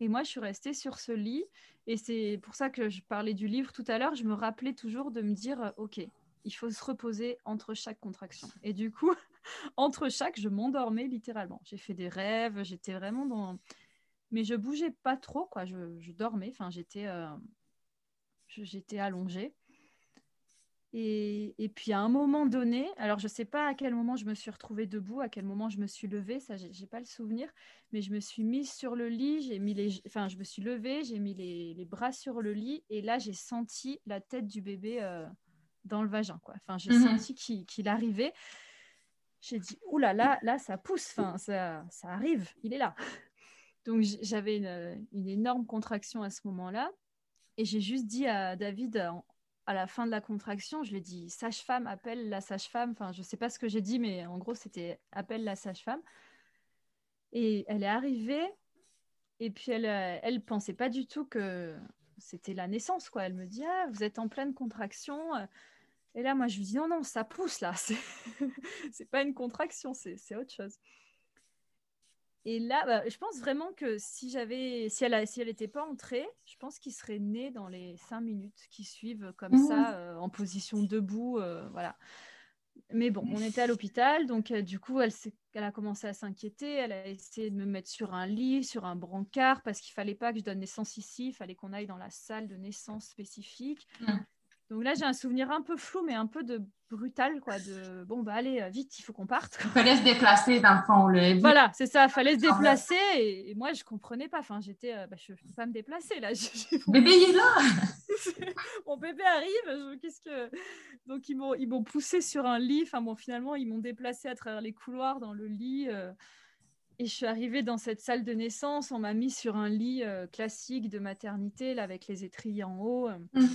Et moi, je suis restée sur ce lit. Et c'est pour ça que je parlais du livre tout à l'heure. Je me rappelais toujours de me dire, euh, OK, il faut se reposer entre chaque contraction. Et du coup, entre chaque, je m'endormais littéralement. J'ai fait des rêves, j'étais vraiment dans... Mais je bougeais pas trop, quoi. Je, dormais. Enfin, j'étais... Euh, j'étais allongée. Et, et, puis à un moment donné, alors je ne sais pas à quel moment je me suis retrouvée debout, à quel moment je me suis levée, ça j'ai pas le souvenir, mais je me suis mise sur le lit, j'ai mis les, enfin je me suis levée, j'ai mis les, les, bras sur le lit et là j'ai senti la tête du bébé euh, dans le vagin quoi. Enfin j'ai mhm. senti qu'il arrivait. J'ai dit oula là là ça pousse, enfin ça, ça arrive, il est là. Donc j'avais une, une énorme contraction à ce moment-là et j'ai juste dit à David, à la fin de la contraction, je lui ai dit sage-femme, appelle la sage-femme. Enfin, je ne sais pas ce que j'ai dit, mais en gros, c'était appelle la sage-femme. Et elle est arrivée, et puis elle ne pensait pas du tout que c'était la naissance. quoi. Elle me dit ah, vous êtes en pleine contraction. Et là, moi, je lui dis non, non, ça pousse là. C'est pas une contraction, c'est autre chose. Et là, bah, je pense vraiment que si j'avais, si elle, si elle n'était pas entrée, je pense qu'il serait né dans les cinq minutes qui suivent comme Mmh. ça, euh, en position debout, euh, voilà. Mais bon, on était à l'hôpital, donc euh, du coup, elle, a commencé à s'inquiéter. Elle a essayé de me mettre sur un lit, sur un brancard, parce qu'il fallait pas que je donne naissance ici. Il fallait qu'on aille dans la salle de naissance spécifique. Mm. Donc là, j'ai un souvenir un peu flou, mais un peu de brutal, quoi. De bon, bah allez, euh, vite, il faut qu'on parte. quoi. Il fallait se déplacer dans le fond. Là. Voilà, c'est ça. Fallait se Ah déplacer, et, et moi, je comprenais pas. Enfin, j'étais, euh, bah, je peux pas me déplacer là. Mon Bébé, il est là! mon bébé arrive, qu'est-ce que donc ils m'ont ils m'ont poussé sur un lit. Enfin bon, finalement ils m'ont déplacé à travers les couloirs dans le lit. euh, et je suis arrivée dans cette salle de naissance. On m'a mis sur un lit euh, classique de maternité, là, avec les étriers en haut. Mm.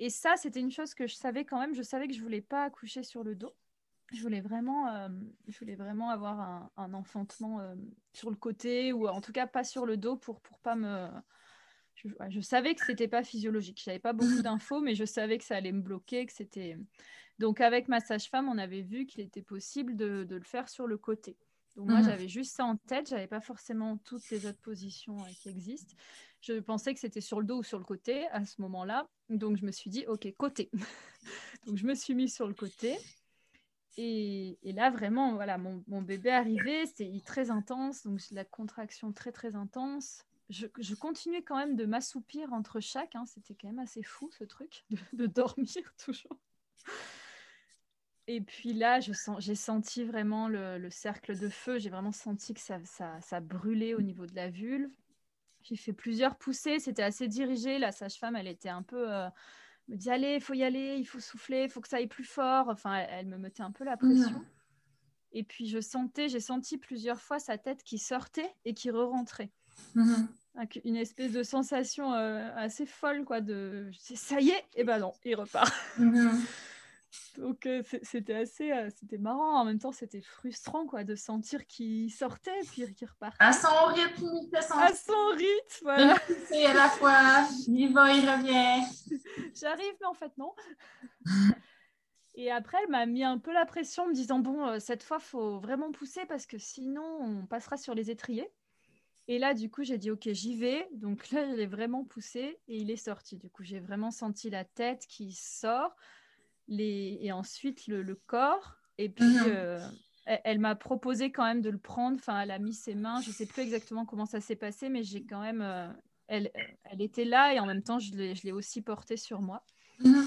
Et ça, c'était une chose que je savais quand même. Je savais que je voulais pas accoucher sur le dos. Je voulais vraiment, euh, je voulais vraiment avoir un, un enfantement euh, sur le côté ou en tout cas pas sur le dos pour pour pas me. Je, ouais, je savais que c'était pas physiologique. J'avais pas beaucoup d'infos, mais je savais que ça allait me bloquer, que c'était. Donc avec ma sage-femme, on avait vu qu'il était possible de, de le faire sur le côté. Donc moi, Mhm. j'avais juste ça en tête. J'avais pas forcément toutes les autres positions euh, qui existent. Je pensais que c'était sur le dos ou sur le côté à ce moment-là. Donc je me suis dit, ok, côté. Donc je me suis mise sur le côté. Et, et là, vraiment, voilà, mon, mon bébé arrivé, c'était très intense, donc la contraction très très intense. Je, je continuais quand même de m'assoupir entre chaque, hein, c'était quand même assez fou ce truc, de, de dormir toujours. Et puis là, je sens, j'ai senti vraiment le, le cercle de feu, j'ai vraiment senti que ça, ça, ça brûlait au niveau de la vulve. J'ai fait plusieurs poussées, c'était assez dirigé. La sage-femme, elle était un peu. euh, me dit allez, il faut y aller, il faut souffler, il faut que ça aille plus fort. Enfin, elle, elle me mettait un peu la pression. Mhm. Et puis je sentais, j'ai senti plusieurs fois sa tête qui sortait et qui re-rentrait. Avec Une espèce de sensation euh, assez folle, quoi. De ça y est, et ben non, il repart. Mhm. Donc euh, c'est- c'était assez, euh, c'était marrant. En même temps, c'était frustrant, quoi, de sentir qu'il sortait et puis qu'il repartait. À son rythme, il fait son À son rythme, voilà. poussée à la fois. Il va, il revient. J'arrive, mais en fait, non. Et après, elle m'a mis un peu la pression en me disant Bon, euh, cette fois, faut vraiment pousser parce que sinon, on passera sur les étriers. Et là, du coup, j'ai dit Ok, j'y vais. Donc là, je l'ai vraiment poussé et il est sorti. Du coup, j'ai vraiment senti la tête qui sort les... et ensuite le, le corps. Et puis, Mhm. euh, elle, elle m'a proposé quand même de le prendre. Enfin, elle a mis ses mains. Je sais plus exactement comment ça s'est passé, mais j'ai quand même. euh, elle, elle était là et en même temps, je l'ai je l'ai aussi portée sur moi. Mhm.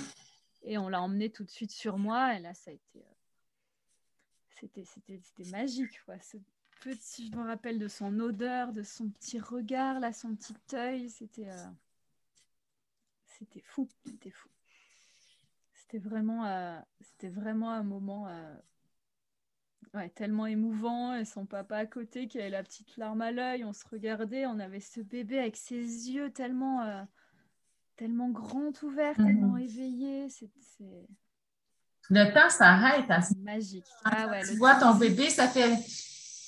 Et on l'a emmené tout de suite sur moi. Et là, ça a été. euh, C'était, c'était, c'était magique. Quoi. Ce petit, je me rappelle de son odeur, de son petit regard, là, son petit œil. C'était. C'était fou. C'était fou. C'était vraiment, euh, c'était vraiment un moment euh, ouais, tellement émouvant. Et son papa à côté qui avait la petite larme à l'œil. On se regardait. On avait ce bébé avec ses yeux tellement. euh, tellement grand ouvert, Mhm. tellement éveillé, c'est c'est Le temps s'arrête à ce magique. Ah ouais, tu vois temps, ton bébé, ça fait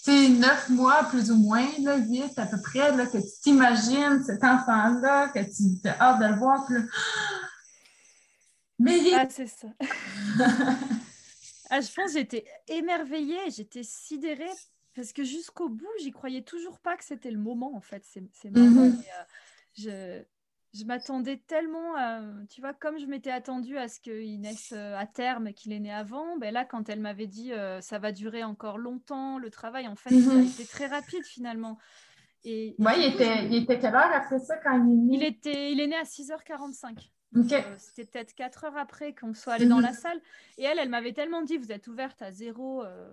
neuf mois plus ou moins, là, huit à peu près, là, que tu t'imagines cet enfant-là, que tu as hâte de le voir. puis là, Mais il Ah, c'est ça. ah, je pense que j'étais émerveillée, j'étais sidérée parce que jusqu'au bout, j'y croyais toujours pas que c'était le moment en fait. C'est mais, euh, je, je m'attendais tellement, à- tu vois, comme je m'étais attendue à ce qu'il naisse euh, à terme, qu'il est né avant, ben là, quand elle m'avait dit euh, ça va durer encore longtemps, le travail, en fait, ça a été très rapide finalement. Et, et Ouais, du il coup, était, il était quelle heure après ça quand il est né? il était, il est né à 6h45. Euh, C'était peut-être 4 heures après qu'on soit allé dans la salle. Et elle, elle m'avait tellement dit, vous êtes ouverte à zéro, euh,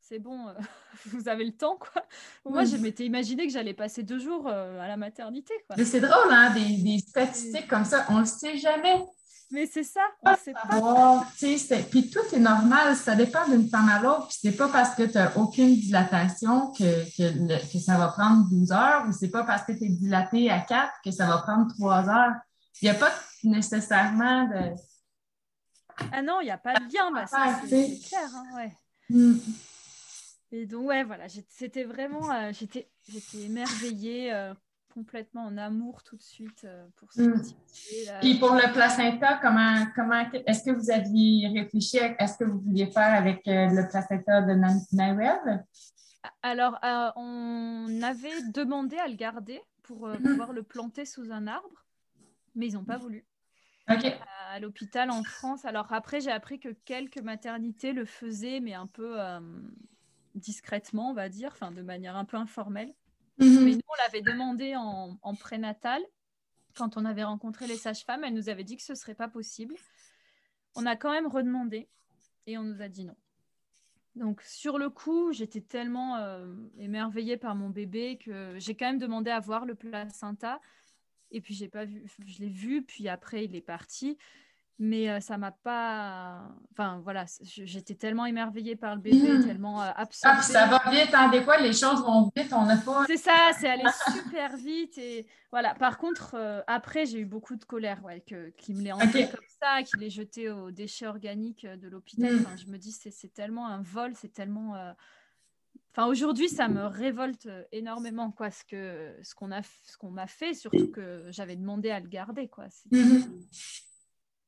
c'est bon, euh, vous avez le temps, quoi. Moi, Oui. je m'étais imaginé que j'allais passer deux jours à la maternité, quoi. Mais c'est drôle, hein, des, des statistiques comme ça, on le sait jamais. Mais c'est ça, on sait pas. Puis tout est normal, ça dépend d'une femme à l'autre. Puis c'est pas parce que tu n'as aucune dilatation que, que, le- que ça va prendre 12 heures ou c'est pas parce que tu es dilaté à 4 que ça va prendre 3 heures. Il n'y a pas nécessairement de. Ah non, il n'y a pas de lien, bah, ça, Ah, c'est clair, hein, ouais. Hmm. Et donc, ouais, voilà, c'était vraiment, euh, j'étais j'étais émerveillée, euh, complètement en amour tout de suite euh, pour ce Mm. petit là. Puis pour le placenta, comment, comment est-ce que vous aviez réfléchi à est-ce que vous vouliez faire avec euh, le placenta de Nawel? Alors, euh, on avait demandé à le garder pour euh, pouvoir le planter sous un arbre, mais ils n'ont pas voulu. À, l'hôpital en France. Alors après, j'ai appris que quelques maternités le faisaient, mais un peu euh, discrètement, on va dire, enfin de manière un peu informelle. Mhm. Mais nous, on l'avait demandé en, en, prénatal. Quand on avait rencontré les sages-femmes, elles nous avaient dit que ce ne serait pas possible. On a quand même redemandé et on nous a dit non. Donc sur le coup, j'étais tellement euh, émerveillée par mon bébé que j'ai quand même demandé à voir le placenta. Et puis j'ai pas vu, je l'ai vu, puis après il est parti mais euh, ça m'a pas. Enfin voilà, j'étais tellement émerveillée par le bébé, mmh. tellement euh, absorbée. Ah, ça va vite, hein, des fois les choses vont vite, on n'a pas. C'est ça, c'est allé super vite et voilà. Par contre, euh, après j'ai eu beaucoup de colère, ouais, que qui me l'ait enlevé comme ça, qu'il l'ait jeté aux déchets organiques de l'hôpital. Mmh. Enfin, je me dis c'est tellement un vol, c'est tellement. Enfin, aujourd'hui, ça me révolte énormément, quoi, ce que ce qu'on a, ce qu'on m'a fait, surtout que j'avais demandé à le garder, quoi. Mmh.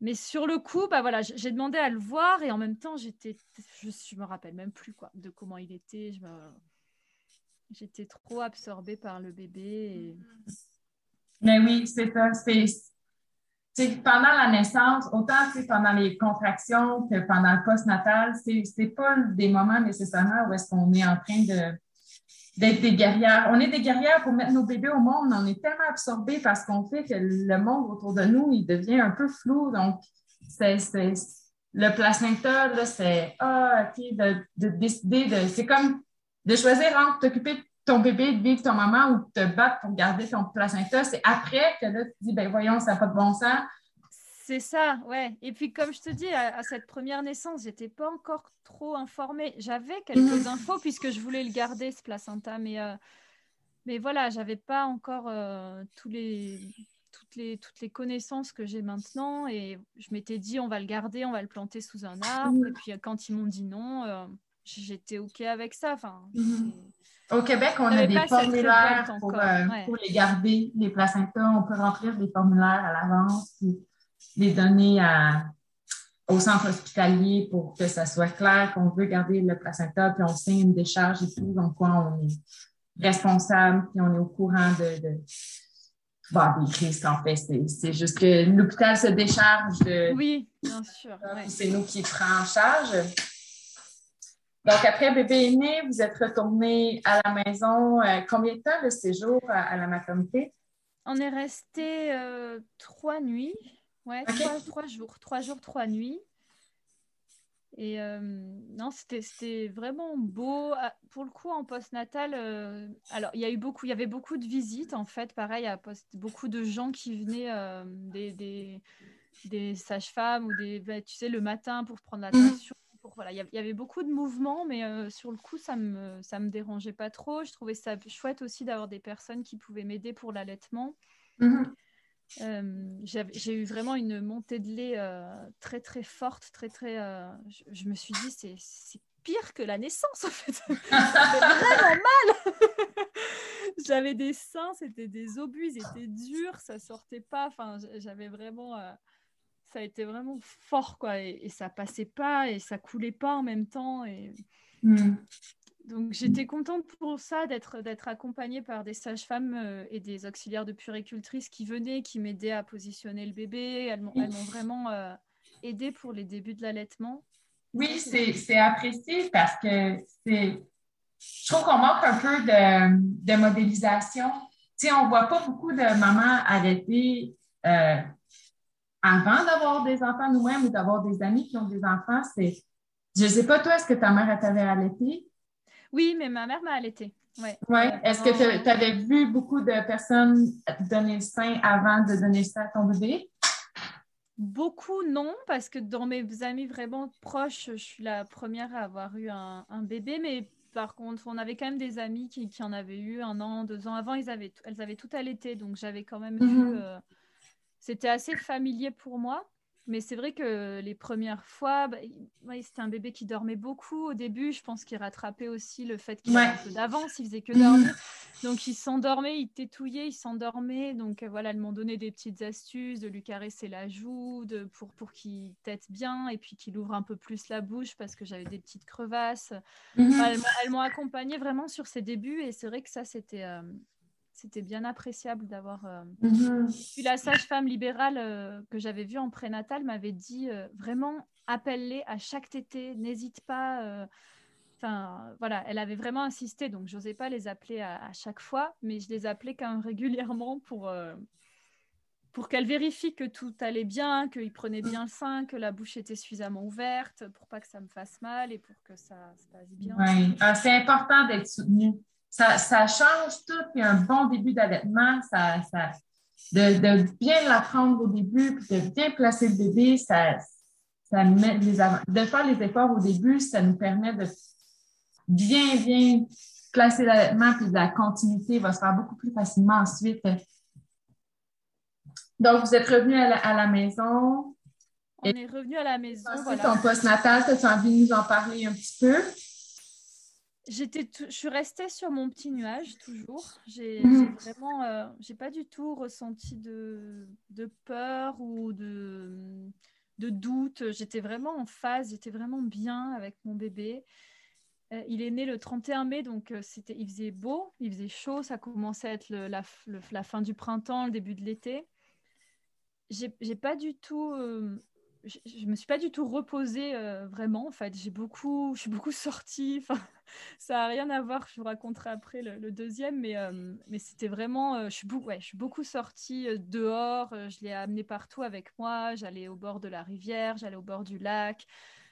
Mais sur le coup, bah voilà, j'ai demandé à le voir et en même temps, j'étais, je, je me rappelle même plus quoi, de comment il était. Je J'étais trop absorbée par le bébé. Mais oui, c'est ça. C'est, pendant la naissance, autant pendant les contractions que pendant le post-natal, c'est, pas des moments nécessairement où est-ce qu'on est en train de d'être des guerrières. On est des guerrières pour mettre nos bébés au monde, mais on est tellement absorbés parce qu'on fait que le monde autour de nous, il devient un peu flou. Donc, c'est, le placenta, c'est ah, de, de décider de. C'est comme de choisir entre t'occuper de ton bébé, de vivre ton maman ou te battre pour garder ton placenta. C'est après que là, tu dis, ben voyons, ça n'a pas de bon sens. C'est ça, ouais. Et puis, comme je te dis, à, cette première naissance, j'étais pas encore trop informée. J'avais quelques mhm. infos puisque je voulais le garder, ce placenta, mais, euh, mais voilà, j'avais pas encore euh, tous les, toutes, les, toutes les connaissances que j'ai maintenant. Et je m'étais dit, on va le garder, on va le planter sous un arbre. Et puis, quand ils m'ont dit non, euh, j'étais OK avec ça. Enfin, mhm. Au Québec, on a des formulaires pour, pour, les garder, les placentas. On peut remplir des formulaires à l'avance les donner au centre hospitalier pour que ça soit clair qu'on veut garder le placenta, puis on signe une décharge et tout, donc quoi, on est responsable, puis on est au courant de, de bon, des crises en fait. C'est juste que l'hôpital se décharge de. Oui, bien sûr. C'est nous qui prenons en charge. Donc, après bébé est né, vous êtes retourné à la maison. Euh, combien de temps le séjour à, la maternité? On est resté euh, trois nuits. Ouais, trois, jours, trois jours, trois nuits. Et euh, non, c'était vraiment beau. Ah, pour le coup, en postnatal, euh, alors il y a eu beaucoup, il y avait beaucoup de visites en fait. Pareil, à post, beaucoup de gens qui venaient, des, des, des sages-femmes ou des, bah, tu sais, le matin pour prendre l'attention. Pour, voilà, il y avait beaucoup de mouvements, mais sur le coup, ça me, ça me dérangeait pas trop. Je trouvais ça chouette aussi d'avoir des personnes qui pouvaient m'aider pour l'allaitement. Mhm. Euh, j'ai eu vraiment une montée de lait euh, très très forte, très très. Euh, je, me suis dit c'est pire que la naissance en fait. vraiment mal. J'avais des seins, c'était des obus, ils étaient durs, ça sortait pas. Enfin, j'avais vraiment. Ça a été vraiment fort quoi, et, ça passait pas et ça coulait pas en même temps et. Hmm. Donc j'étais contente pour ça d'être d'être accompagnée par des sages-femmes euh, et des auxiliaires de puricultrices qui venaient, qui m'aidaient à positionner le bébé. Elles m'ont vraiment euh, aidée pour les débuts de l'allaitement. Oui, c'est apprécié parce que c'est. Je trouve qu'on manque un peu de, de modélisation. Tu sais, on voit pas beaucoup de mamans allaiter euh, avant d'avoir des enfants nous-mêmes ou d'avoir des amis qui ont des enfants. C'est, je sais pas toi, est-ce que ta mère t'avait allaité? Oui, mais ma mère m'a allaité. Ouais. ouais. Est-ce que tu avais vu beaucoup de personnes donner le sein avant de donner le sein à ton bébé? Beaucoup non, parce que dans mes amis vraiment proches, je suis la première à avoir eu un, bébé, mais par contre, on avait quand même des amis qui, en avaient eu un an, deux ans avant, ils avaient, elles avaient tout allaité, donc j'avais quand même vu. Mhm. Euh, c'était assez familier pour moi. mais c'est vrai que les premières fois, bah, c'était un bébé qui dormait beaucoup au début. Je pense qu'il rattrapait aussi le fait qu'il avait un peu d'avance, il faisait que dormir. Donc il s'endormait, il tétouillait, il s'endormait. Donc euh, voilà, elles m'ont donné des petites astuces, de lui caresser la joue, de, pour, pour qu'il tête bien et puis qu'il ouvre un peu plus la bouche parce que j'avais des petites crevasses. Mhm. elles, m'ont accompagnée vraiment sur ses débuts et c'est vrai que ça, c'était... Euh, c'était bien appréciable d'avoir. Euh, mhm. Puis la sage-femme libérale euh, que j'avais vue en prénatal m'avait dit euh, vraiment appelle-les à chaque tété, n'hésite pas. Enfin, voilà, elle avait vraiment insisté, donc j'osais pas les appeler à, chaque fois, mais je les appelais quand même régulièrement pour, pour qu'elle vérifie que tout allait bien, qu'ils prenaient bien le sein, que la bouche était suffisamment ouverte, pour pas que ça me fasse mal et pour que ça se passe bien. Oui, ah, c'est important d'être soutenu ça, change tout, puis un bon début d'allaitement, ça, de, bien l'apprendre au début, puis de bien placer le bébé, ça, ça met les de faire les efforts au début, ça nous permet de bien, bien placer l'allaitement, puis la continuité va se faire beaucoup plus facilement ensuite. Donc, vous êtes revenu à la, maison. On est revenu à la maison. Voilà. ton post-natal, tu as envie de nous en parler un petit peu? J'étais, je suis restée sur mon petit nuage toujours. J'ai mhm. vraiment, euh, j'ai pas du tout ressenti de, de peur ou de, de doute. J'étais vraiment en phase, j'étais vraiment bien avec mon bébé. Euh, il est né le 31 mai, donc euh, c'était, il faisait beau, il faisait chaud, ça commençait à être la, la, fin du printemps, le début de l'été. J'ai, j'ai pas du tout je, ne me suis pas du tout reposée euh, vraiment. En fait, j'ai beaucoup, je suis beaucoup sortie. Enfin, ça n'a rien à voir. Je vous raconterai après le, deuxième, mais, euh, mais c'était vraiment. Euh, je suis beaucoup, ouais, je suis beaucoup sortie dehors. je l'ai amené partout avec moi. J'allais au bord de la rivière, j'allais au bord du lac.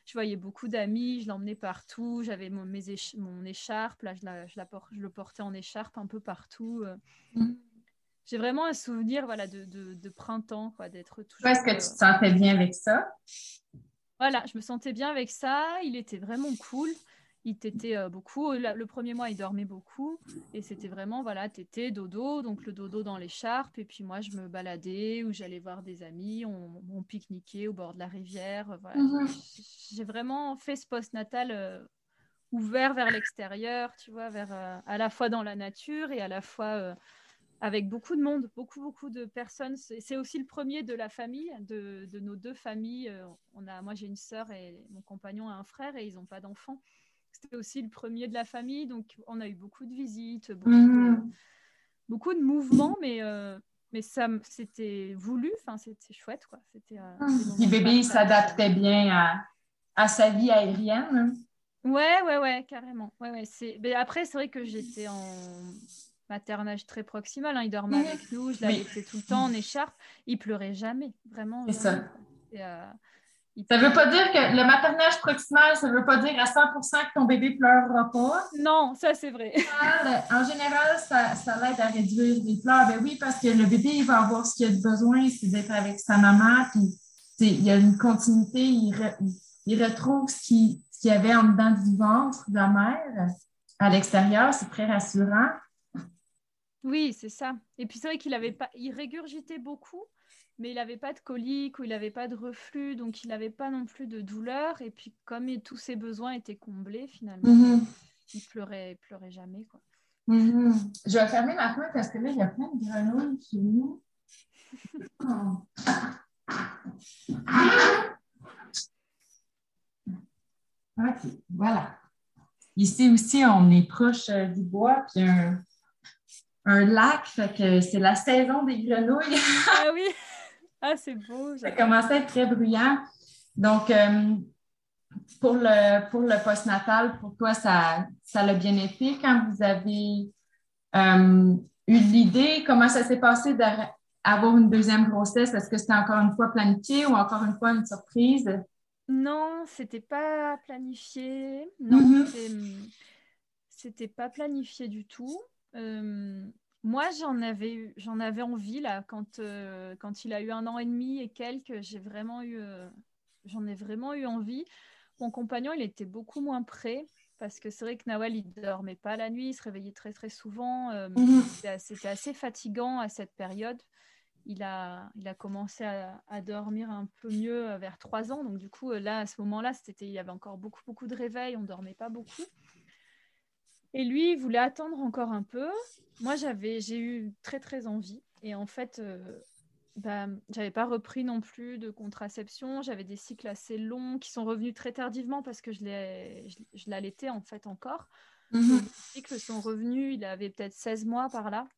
Je voyais beaucoup d'amis. Je l'emmenais partout. J'avais mon, mon écharpe. Là, je, la je, le portais en écharpe un peu partout. Mmh j'ai vraiment un souvenir voilà, de, de, printemps, quoi, d'être toujours. Est-ce que tu te sentais bien avec ça? Voilà, je me sentais bien avec ça. Il était vraiment cool. Il t'était euh, beaucoup. Le premier mois, il dormait beaucoup. Et c'était vraiment, voilà, t'étais dodo, donc le dodo dans l'écharpe. Et puis moi, je me baladais ou j'allais voir des amis. On, on pique-niquait au bord de la rivière. Voilà. Mhm. J'ai vraiment fait ce post-natal euh, ouvert vers l'extérieur, tu vois, vers, euh, à la fois dans la nature et à la fois avec beaucoup de monde, beaucoup, beaucoup de personnes. C'est aussi le premier de la famille, de, nos deux familles. Euh, on a, moi, j'ai une sœur et mon compagnon a un frère et ils n'ont pas d'enfants. C'était aussi le premier de la famille, donc on a eu beaucoup de visites, beaucoup, de, mmh. beaucoup de, mouvements, mais, euh, mais ça, c'était voulu, enfin, c'était chouette, quoi. C'était. Euh, mmh. bébé s'adaptait bien à, à, sa vie aérienne. Ouais, ouais, ouais, carrément. Ouais, ouais, c'est... Mais après, c'est vrai que j'étais en maternage très proximal. Hein. Il dormait avec nous, je l'allaitais tout le temps en écharpe. Il pleurait jamais, vraiment. C'est ça. Euh, ça ne veut pas dire que le maternage proximal, ça ne veut pas dire à 100% que ton bébé pleurera pas. Non, ça c'est vrai. en général, ça, ça l'aide à réduire les pleurs. Ben oui, parce que le bébé, il va avoir ce qu'il a besoin, c'est d'être avec sa maman. Puis, il y a une continuité, il, il retrouve ce qu'il y avait en dedans du ventre de la mère à l'extérieur. C'est très rassurant. Oui, c'est ça. Et puis c'est vrai qu'il avait pas, il régurgitait beaucoup, mais il n'avait pas de colique ou il n'avait pas de reflux, donc il n'avait pas non plus de douleur. Et puis comme tous ses besoins étaient comblés finalement, mm-hmm. il pleurait, pleurait jamais quoi. Mm-hmm. Je vais fermer ma fenêtre parce que là il y a plein de grenouilles chez nous. ok, voilà. Ici aussi, on est proche euh, du bois, puis un, un lac, fait que c'est la saison des grenouilles. ah oui, ah c'est beau. Ça commence à être très bruyant. Donc, euh, pour le, pour le postnatal, pour toi, ça, ça l'a bien été quand vous avez euh, eu l'idée, comment ça s'est passé d'avoir une deuxième grossesse? Est-ce que c'était encore une fois planifié ou encore une fois une surprise? Non, c'était pas planifié. Non, mm-hmm. c'était pas planifié du tout. Euh, moi, j'en avais, j'en avais envie là quand, euh, quand il a eu un an et demi et quelques, j'ai vraiment eu, euh, j'en ai vraiment eu envie. Mon compagnon, il était beaucoup moins prêt parce que c'est vrai que Nawal, il dormait pas la nuit, il se réveillait très très souvent. Mhm. C'était assez fatigant à cette période. il a, il a commencé à, dormir un peu mieux vers 3 ans. Donc, du coup, là, à ce moment-là, c'était, il y avait encore beaucoup, beaucoup de réveils. On ne dormait pas beaucoup. Et lui, il voulait attendre encore un peu. Moi, j'avais, j'ai eu très, très envie. Et en fait, euh, bah, j'avais pas repris non plus de contraception. J'avais des cycles assez longs qui sont revenus très tardivement parce que je, l'ai, je, l'allaitais en fait encore. Mhm. Les cycles sont revenus, il avait peut-être 16 mois par là.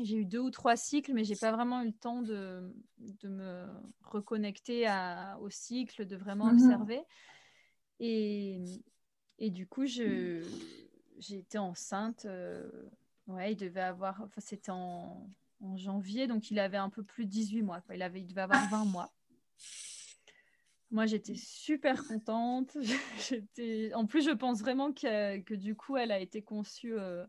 J'ai eu deux ou trois cycles, mais j'ai pas vraiment eu le temps de, de me reconnecter à, au cycle, de vraiment mhm. observer. Et, et, du coup, je, j'ai été enceinte. Euh, ouais, il devait avoir. Enfin, c'était en, en, janvier, donc il avait un peu plus de 18 mois. Il, avait, il devait avoir 20 mois. Moi, j'étais super contente. j'étais... En plus, je pense vraiment que, que, du coup, elle a été conçue. Euh,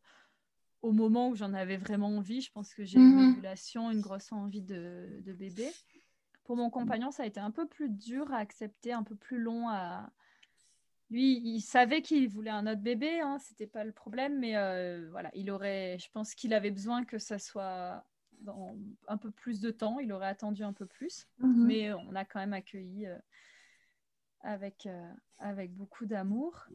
au moment où j'en avais vraiment envie. Je pense que j'ai une mhm. ovulation, une grosse envie de, bébé. Pour mon compagnon, ça a été un peu plus dur à accepter, un peu plus long à. Lui, il savait qu'il voulait un autre bébé, hein, c'était pas le problème, mais euh, voilà, il aurait, je pense qu'il avait besoin que ça soit dans un peu plus de temps, il aurait attendu un peu plus, mhm. mais on a quand même accueilli euh, avec, euh, avec beaucoup d'amour.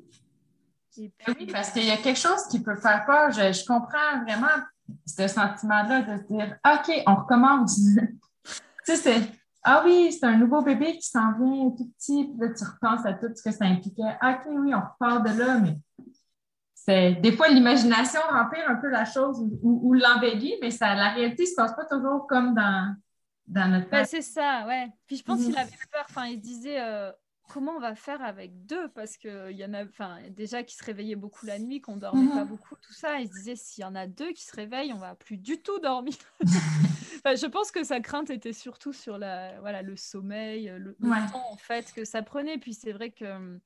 Oui, parce qu'il y a quelque chose qui peut faire peur. Je, comprends vraiment ce sentiment-là de se dire OK, on recommence. tu sais, c'est Ah oui, c'est un nouveau bébé qui s'en vient tout petit, puis là, tu repenses à tout ce que ça impliquait. OK, oui, on repart de là, mais c'est des fois l'imagination remplit un peu la chose ou, l'embellit, mais ça, la réalité ne se passe pas toujours comme dans, dans notre ben, C'est ça, ouais. Puis je pense qu'il mhm. avait peur, enfin, il disait. Euh, comment on va faire avec deux? Parce qu'il y en a enfin, déjà qui se réveillaient beaucoup la nuit, qu'on dormait pas mhm. beaucoup, tout ça. Ils se disaient, s'il y en a deux qui se réveillent, on va plus du tout dormir. je pense que sa crainte était surtout sur la, voilà, le sommeil, le, temps en fait que ça prenait. Puis c'est vrai que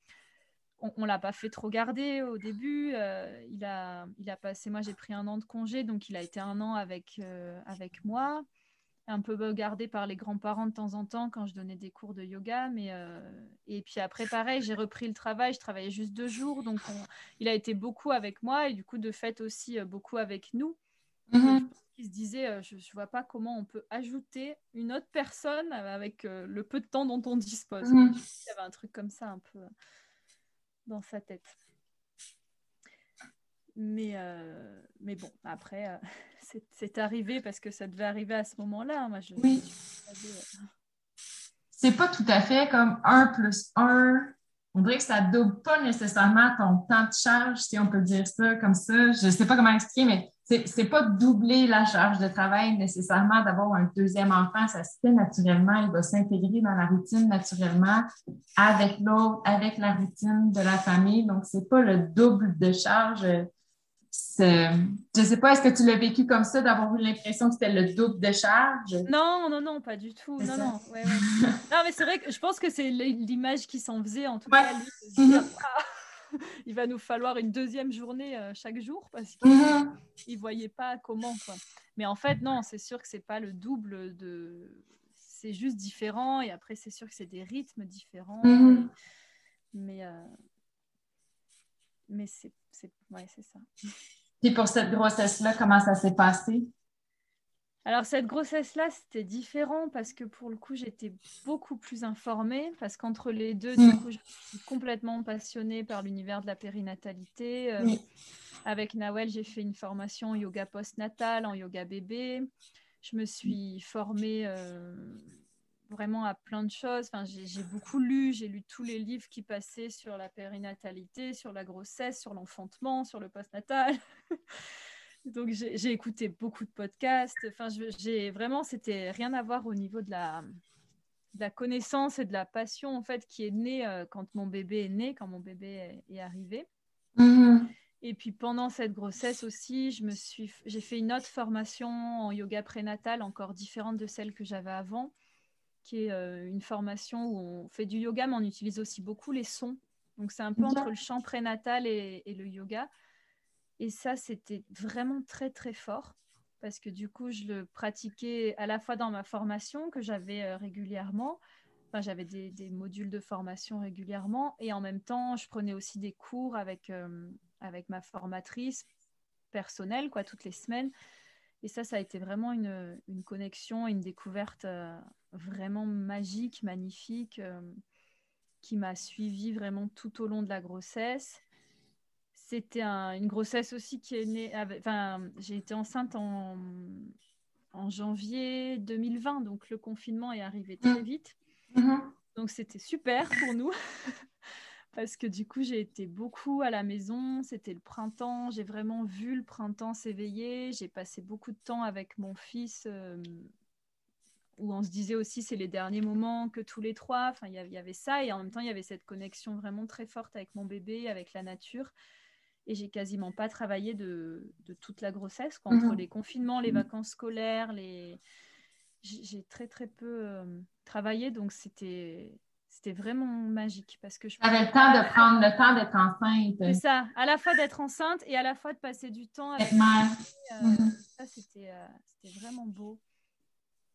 on, ne l'a pas fait trop garder au début. Euh, il, a, il a passé, moi j'ai pris un an de congé, donc il a été un an avec, euh, avec moi un peu gardé par les grands-parents de temps en temps quand je donnais des cours de yoga. Mais, euh, Et puis après, pareil, j'ai repris le travail. Je travaillais juste deux jours. Donc, il a été beaucoup avec moi et du coup, de fait aussi euh, beaucoup avec nous. Mhm. Il se disait, euh, je ne vois pas comment on peut ajouter une autre personne avec le peu de temps dont on dispose. Mhm. Il y avait un truc comme ça un peu dans sa tête. Mais, euh, mais bon, après, euh, c'est arrivé parce que ça devait arriver à ce moment-là. Moi, je, oui. Euh, c'est pas tout à fait comme 1 plus 1. On dirait que ça double pas nécessairement ton temps de charge, si on peut dire ça comme ça. Je sais pas comment expliquer, mais c'est pas doubler la charge de travail nécessairement d'avoir un deuxième enfant. Ça se fait naturellement. Il va s'intégrer dans la routine naturellement avec l'autre, avec la routine de la famille. Donc, c'est pas le double de charge je ne sais pas, est-ce que tu l'as vécu comme ça, d'avoir eu l'impression que c'était le double de charge? Non, non, non, pas du tout. Non, non. non, mais c'est vrai que je pense que c'est l'image qui s'en faisait, en tout cas. Il va nous falloir une deuxième journée euh, chaque jour parce qu'il mhm. ne voyait pas comment. Quoi. Mais en fait, non, c'est sûr que c'est pas le double de. C'est juste différent. Et après, c'est sûr que c'est des rythmes différents. Mhm. Mais, euh, mais c'est ouais, ça. Et pour cette grossesse-là, comment ça s'est passé? Alors cette grossesse-là, c'était différent parce que pour le coup, j'étais beaucoup plus informée parce qu'entre les deux, du mm. coup, je suis complètement passionnée par l'univers de la périnatalité. Euh, avec Nawel, j'ai fait une formation en yoga post-natal, en yoga bébé. Je me suis formée euh, vraiment à plein de choses. Enfin, j'ai beaucoup lu, j'ai lu tous les livres qui passaient sur la périnatalité, sur la grossesse, sur l'enfantement, sur le postnatal. Donc j'ai écouté beaucoup de podcasts. Enfin, j'ai vraiment, c'était rien à voir au niveau de la, la connaissance et de la passion en fait qui est née euh, quand mon bébé est né, quand mon bébé est, arrivé. Mm-hmm. Et puis pendant cette grossesse aussi, je me suis, j'ai fait une autre formation en yoga prénatal encore différente de celle que j'avais avant qui est euh, une formation où on fait du yoga, mais on utilise aussi beaucoup les sons. Donc c'est un peu entre le chant prénatal et, le yoga. Et ça, c'était vraiment très, très fort parce que du coup, je le pratiquais à la fois dans ma formation que j'avais euh, régulièrement. Enfin, j'avais des, modules de formation régulièrement et en même temps, je prenais aussi des cours avec, euh, avec ma formatrice personnelle, quoi, toutes les semaines. Et ça, ça a été vraiment une, une connexion, une découverte vraiment magique, magnifique, qui m'a suivie vraiment tout au long de la grossesse. C'était une grossesse aussi qui est née. Enfin, j'ai été enceinte en, en janvier 2020, donc le confinement est arrivé très mmh. vite. Mmh. Donc c'était super pour nous. parce que du coup, j'ai été beaucoup à la maison. C'était le printemps. J'ai vraiment vu le printemps s'éveiller. J'ai passé beaucoup de temps avec mon fils, euh, où on se disait aussi c'est les derniers moments que tous les trois. Enfin, il y avait ça. Et en même temps, il y avait cette connexion vraiment très forte avec mon bébé, avec la nature et j'ai quasiment pas travaillé de, de toute la grossesse. Entre mhm. les confinements, les mhm. vacances scolaires, les... j'ai très très peu euh, travaillé, donc c'était c'était vraiment magique parce que je avais le temps de prendre le temps d'être enceinte. C'est ça, à la fois d'être enceinte et à la fois de passer du temps avec mère. Euh, mhm. Ça c'était euh, c'était vraiment beau.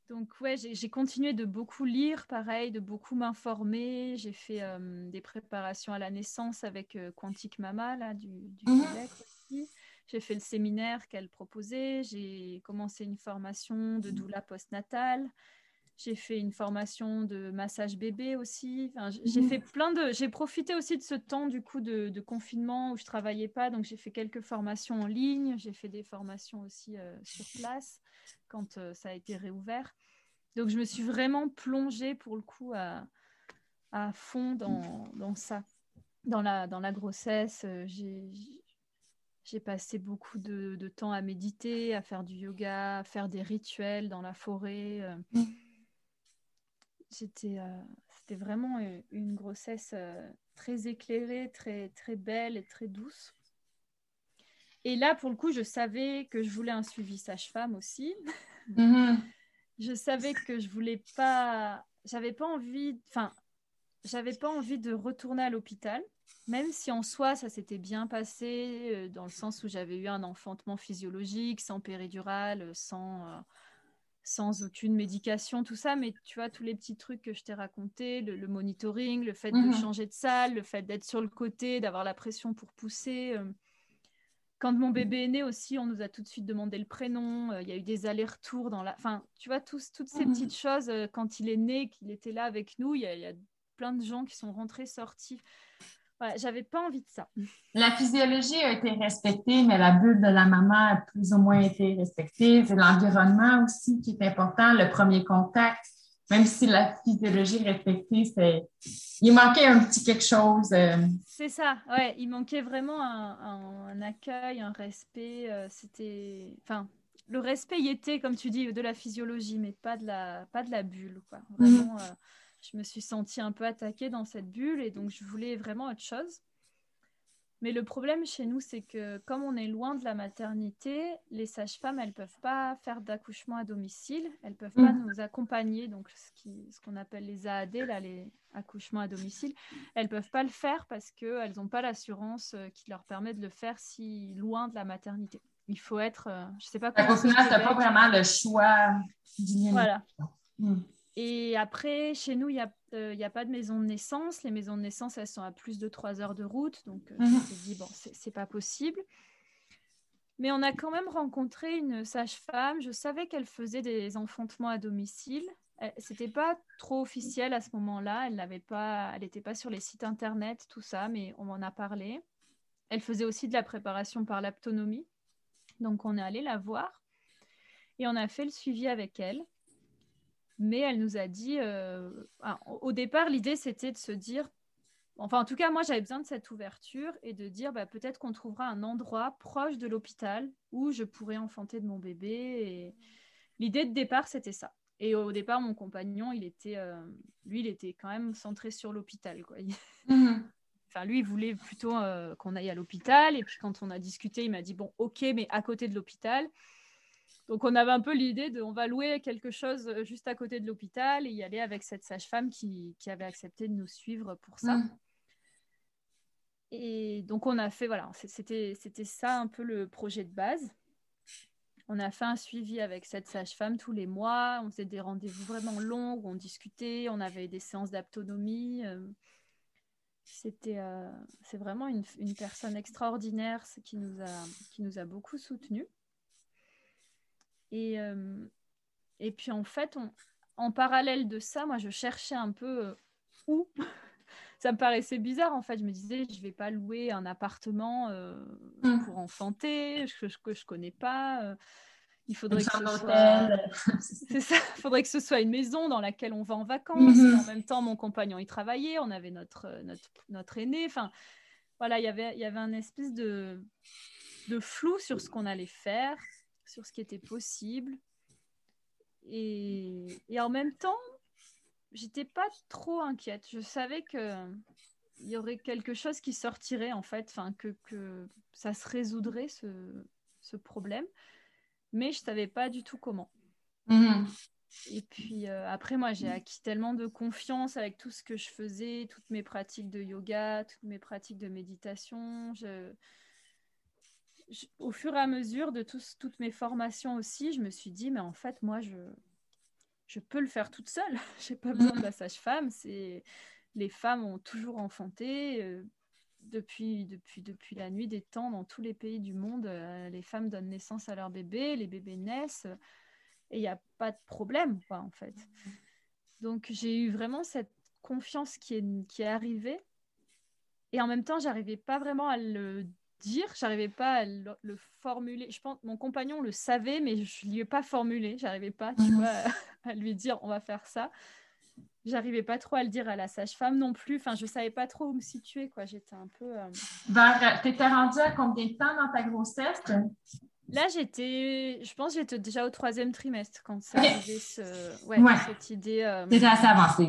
Donc ouais, j'ai continué de beaucoup lire, pareil, de beaucoup m'informer. J'ai fait euh, des préparations à la naissance avec euh, Quantique Mama là, du, mhm. Québec aussi. J'ai fait le séminaire qu'elle proposait. J'ai commencé une formation de doula postnatale. J'ai fait une formation de massage bébé aussi. j'ai mhm. fait plein de. J'ai profité aussi de ce temps du coup de, confinement où je travaillais pas, donc j'ai fait quelques formations en ligne. J'ai fait des formations aussi euh, sur place quand euh, ça a été réouvert. Donc je me suis vraiment plongée pour le coup à, fond dans, ça, dans la, grossesse. Euh, j'ai passé beaucoup de, temps à méditer, à faire du yoga, à faire des rituels dans la forêt. Euh. C'était c'était vraiment une grossesse très éclairée, très, très belle et très douce. Et là, pour le coup, je savais que je voulais un suivi sage-femme aussi. Mhm. je savais que je voulais pas, j'avais pas envie, enfin, j'avais pas envie de retourner à l'hôpital, même si en soi ça s'était bien passé euh, dans le sens où j'avais eu un enfantement physiologique, sans péridurale, sans euh, sans aucune médication, tout ça, mais tu vois, tous les petits trucs que je t'ai racontés, le, monitoring, le fait de mhm. changer de salle, le fait d'être sur le côté, d'avoir la pression pour pousser, euh, quand mon bébé est né aussi, on nous a tout de suite demandé le prénom. Euh, il y a eu des allers-retours dans la. Enfin, tu vois, tous, toutes ces mhm. petites choses, euh, quand il est né, qu'il était là avec nous, il y, a, plein de gens qui sont rentrés, sortis. Ouais, j'avais pas envie de ça. La physiologie a été respectée, mais la bulle de la maman a plus ou moins été respectée. C'est l'environnement aussi qui est important, le premier contact même si la physiologie respectée, c'est... il manquait un petit quelque chose. Euh. C'est ça, ouais, il manquait vraiment un, accueil, un respect. Euh, c'était, enfin, le respect y était, comme tu dis, de la physiologie, mais pas de la, pas de la bulle, quoi. Vraiment, mhm. euh, je me suis sentie un peu attaquée dans cette bulle et donc je voulais vraiment autre chose. Mais le problème chez nous, c'est que comme on est loin de la maternité, les sages-femmes, elles ne peuvent pas faire d'accouchement à domicile, elles ne peuvent pas mm. nous accompagner, donc ce qu'on appelle les AAD, là, les accouchements à domicile, elles ne peuvent pas le faire parce qu'elles n'ont pas l'assurance euh, qui leur permet de le faire si loin de la maternité. Il faut être, euh, je ne sais pas comment... Au final, tu n'as pas vraiment le choix. Voilà. Mm. Et après, chez nous, il n'y a, euh, a, pas de maison de naissance. Les maisons de naissance, elles sont à plus de trois heures de route. Donc, euh, je me mhm. suis dit, bon, c'est pas possible. Mais on a quand même rencontré une sage-femme. Je savais qu'elle faisait des enfantements à domicile. C'était pas trop officiel à ce moment-là. Elle n'avait pas, elle n'était pas sur les sites internet, tout ça, mais on m'en a parlé. Elle faisait aussi de la préparation par l'aptonomie. Donc, on est allé la voir et on a fait le suivi avec elle mais elle nous a dit, euh, au départ, l'idée c'était de se dire, enfin en tout cas moi j'avais besoin de cette ouverture et de dire bah, peut-être qu'on trouvera un endroit proche de l'hôpital où je pourrais enfanter de mon bébé. Et l'idée de départ c'était ça. Et au départ mon compagnon, il était, euh, lui, il était quand même centré sur l'hôpital. Quoi. Mhm. Enfin, lui, il voulait plutôt euh, qu'on aille à l'hôpital. Et puis, quand on a discuté, il m'a dit Bon, ok, mais à côté de l'hôpital. Donc on avait un peu l'idée de on va louer quelque chose euh, juste à côté de l'hôpital et y aller avec cette sage-femme qui, avait accepté de nous suivre pour ça. Mm. Et donc on a fait, voilà, c'était ça un peu le projet de base. On a fait un suivi avec cette sage-femme tous les mois. On faisait des rendez-vous vraiment longs où on discutait. On avait des séances d'autonomie. Euh. C'était, euh, c'est vraiment une, une, personne extraordinaire qui nous a, qui nous a beaucoup soutenus. Et, euh, et puis en fait, en parallèle de ça, moi, je cherchais un peu euh, où. ça me paraissait bizarre en fait. Je me disais, je vais pas louer un appartement mm. pour enfanter que, que je connais pas. Il faudrait que, ce soit... c'est ça. faudrait que ce soit une maison dans laquelle on va en vacances. Mm-hmm. En même temps, mon compagnon y travaillait, on avait notre, notre, notre aîné. Enfin, voilà, y il y avait un espèce de, de flou sur ce qu'on allait faire, sur ce qui était possible. Et, et en même temps, j'étais pas trop inquiète. Je savais que il y aurait quelque chose qui sortirait en fait, enfin que, que ça se résoudrait ce, ce problème, mais je savais pas du tout comment. Mm-hmm. Et puis euh, après, moi, j'ai acquis tellement de confiance avec tout ce que je faisais, toutes mes pratiques de yoga, toutes mes pratiques de méditation. Au fur et à mesure de toutes mes formations aussi, je me suis dit, mais en fait, moi, je, je peux le faire toute seule. Je n'ai pas besoin de la sage-femme. C'est... Les femmes ont toujours enfanté. Euh, depuis, depuis, depuis la nuit des temps, dans tous les pays du monde, euh, les femmes donnent naissance à leurs bébés, les bébés naissent et il n'y a pas de problème, quoi, en fait. Donc, j'ai eu vraiment cette confiance qui est, qui est arrivée. Et en même temps, j'arrivais pas vraiment à le dire, j'arrivais pas à le, formuler. Je pense mon compagnon le savait, mais je lui ai pas formulé. J'arrivais pas, tu vois, à lui dire on va faire ça. J'arrivais pas trop à le dire à la sage-femme non plus. Enfin, je savais pas trop où me situer, quoi. J'étais un peu. Euh... Vers, étais rendue à combien de temps dans ta grossesse? Là, j'étais, je pense, j'étais déjà au troisième trimestre quand ça ce... ouais, cette idée. Euh... C'était assez avancé.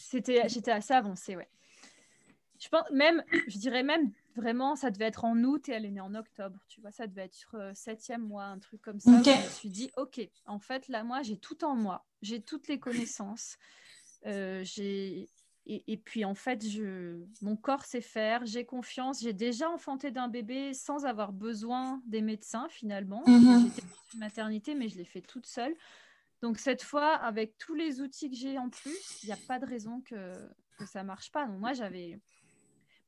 C'était, j'étais assez avancée, ouais. Je pense même, je dirais même vraiment, ça devait être en août et elle est née en octobre. Tu vois, ça devait être euh, septième mois, un truc comme ça. Je me suis dit, ok, en fait, là, moi, j'ai tout en moi, j'ai toutes les connaissances. Euh, j'ai et, puis en fait, je, mon corps sait faire, j'ai confiance. J'ai déjà enfanté d'un bébé sans avoir besoin des médecins finalement. Mhm. J'étais dans une maternité, mais je l'ai fait toute seule. Donc cette fois, avec tous les outils que j'ai en plus, il n'y a pas de raison que, que ça marche pas. Donc moi, j'avais...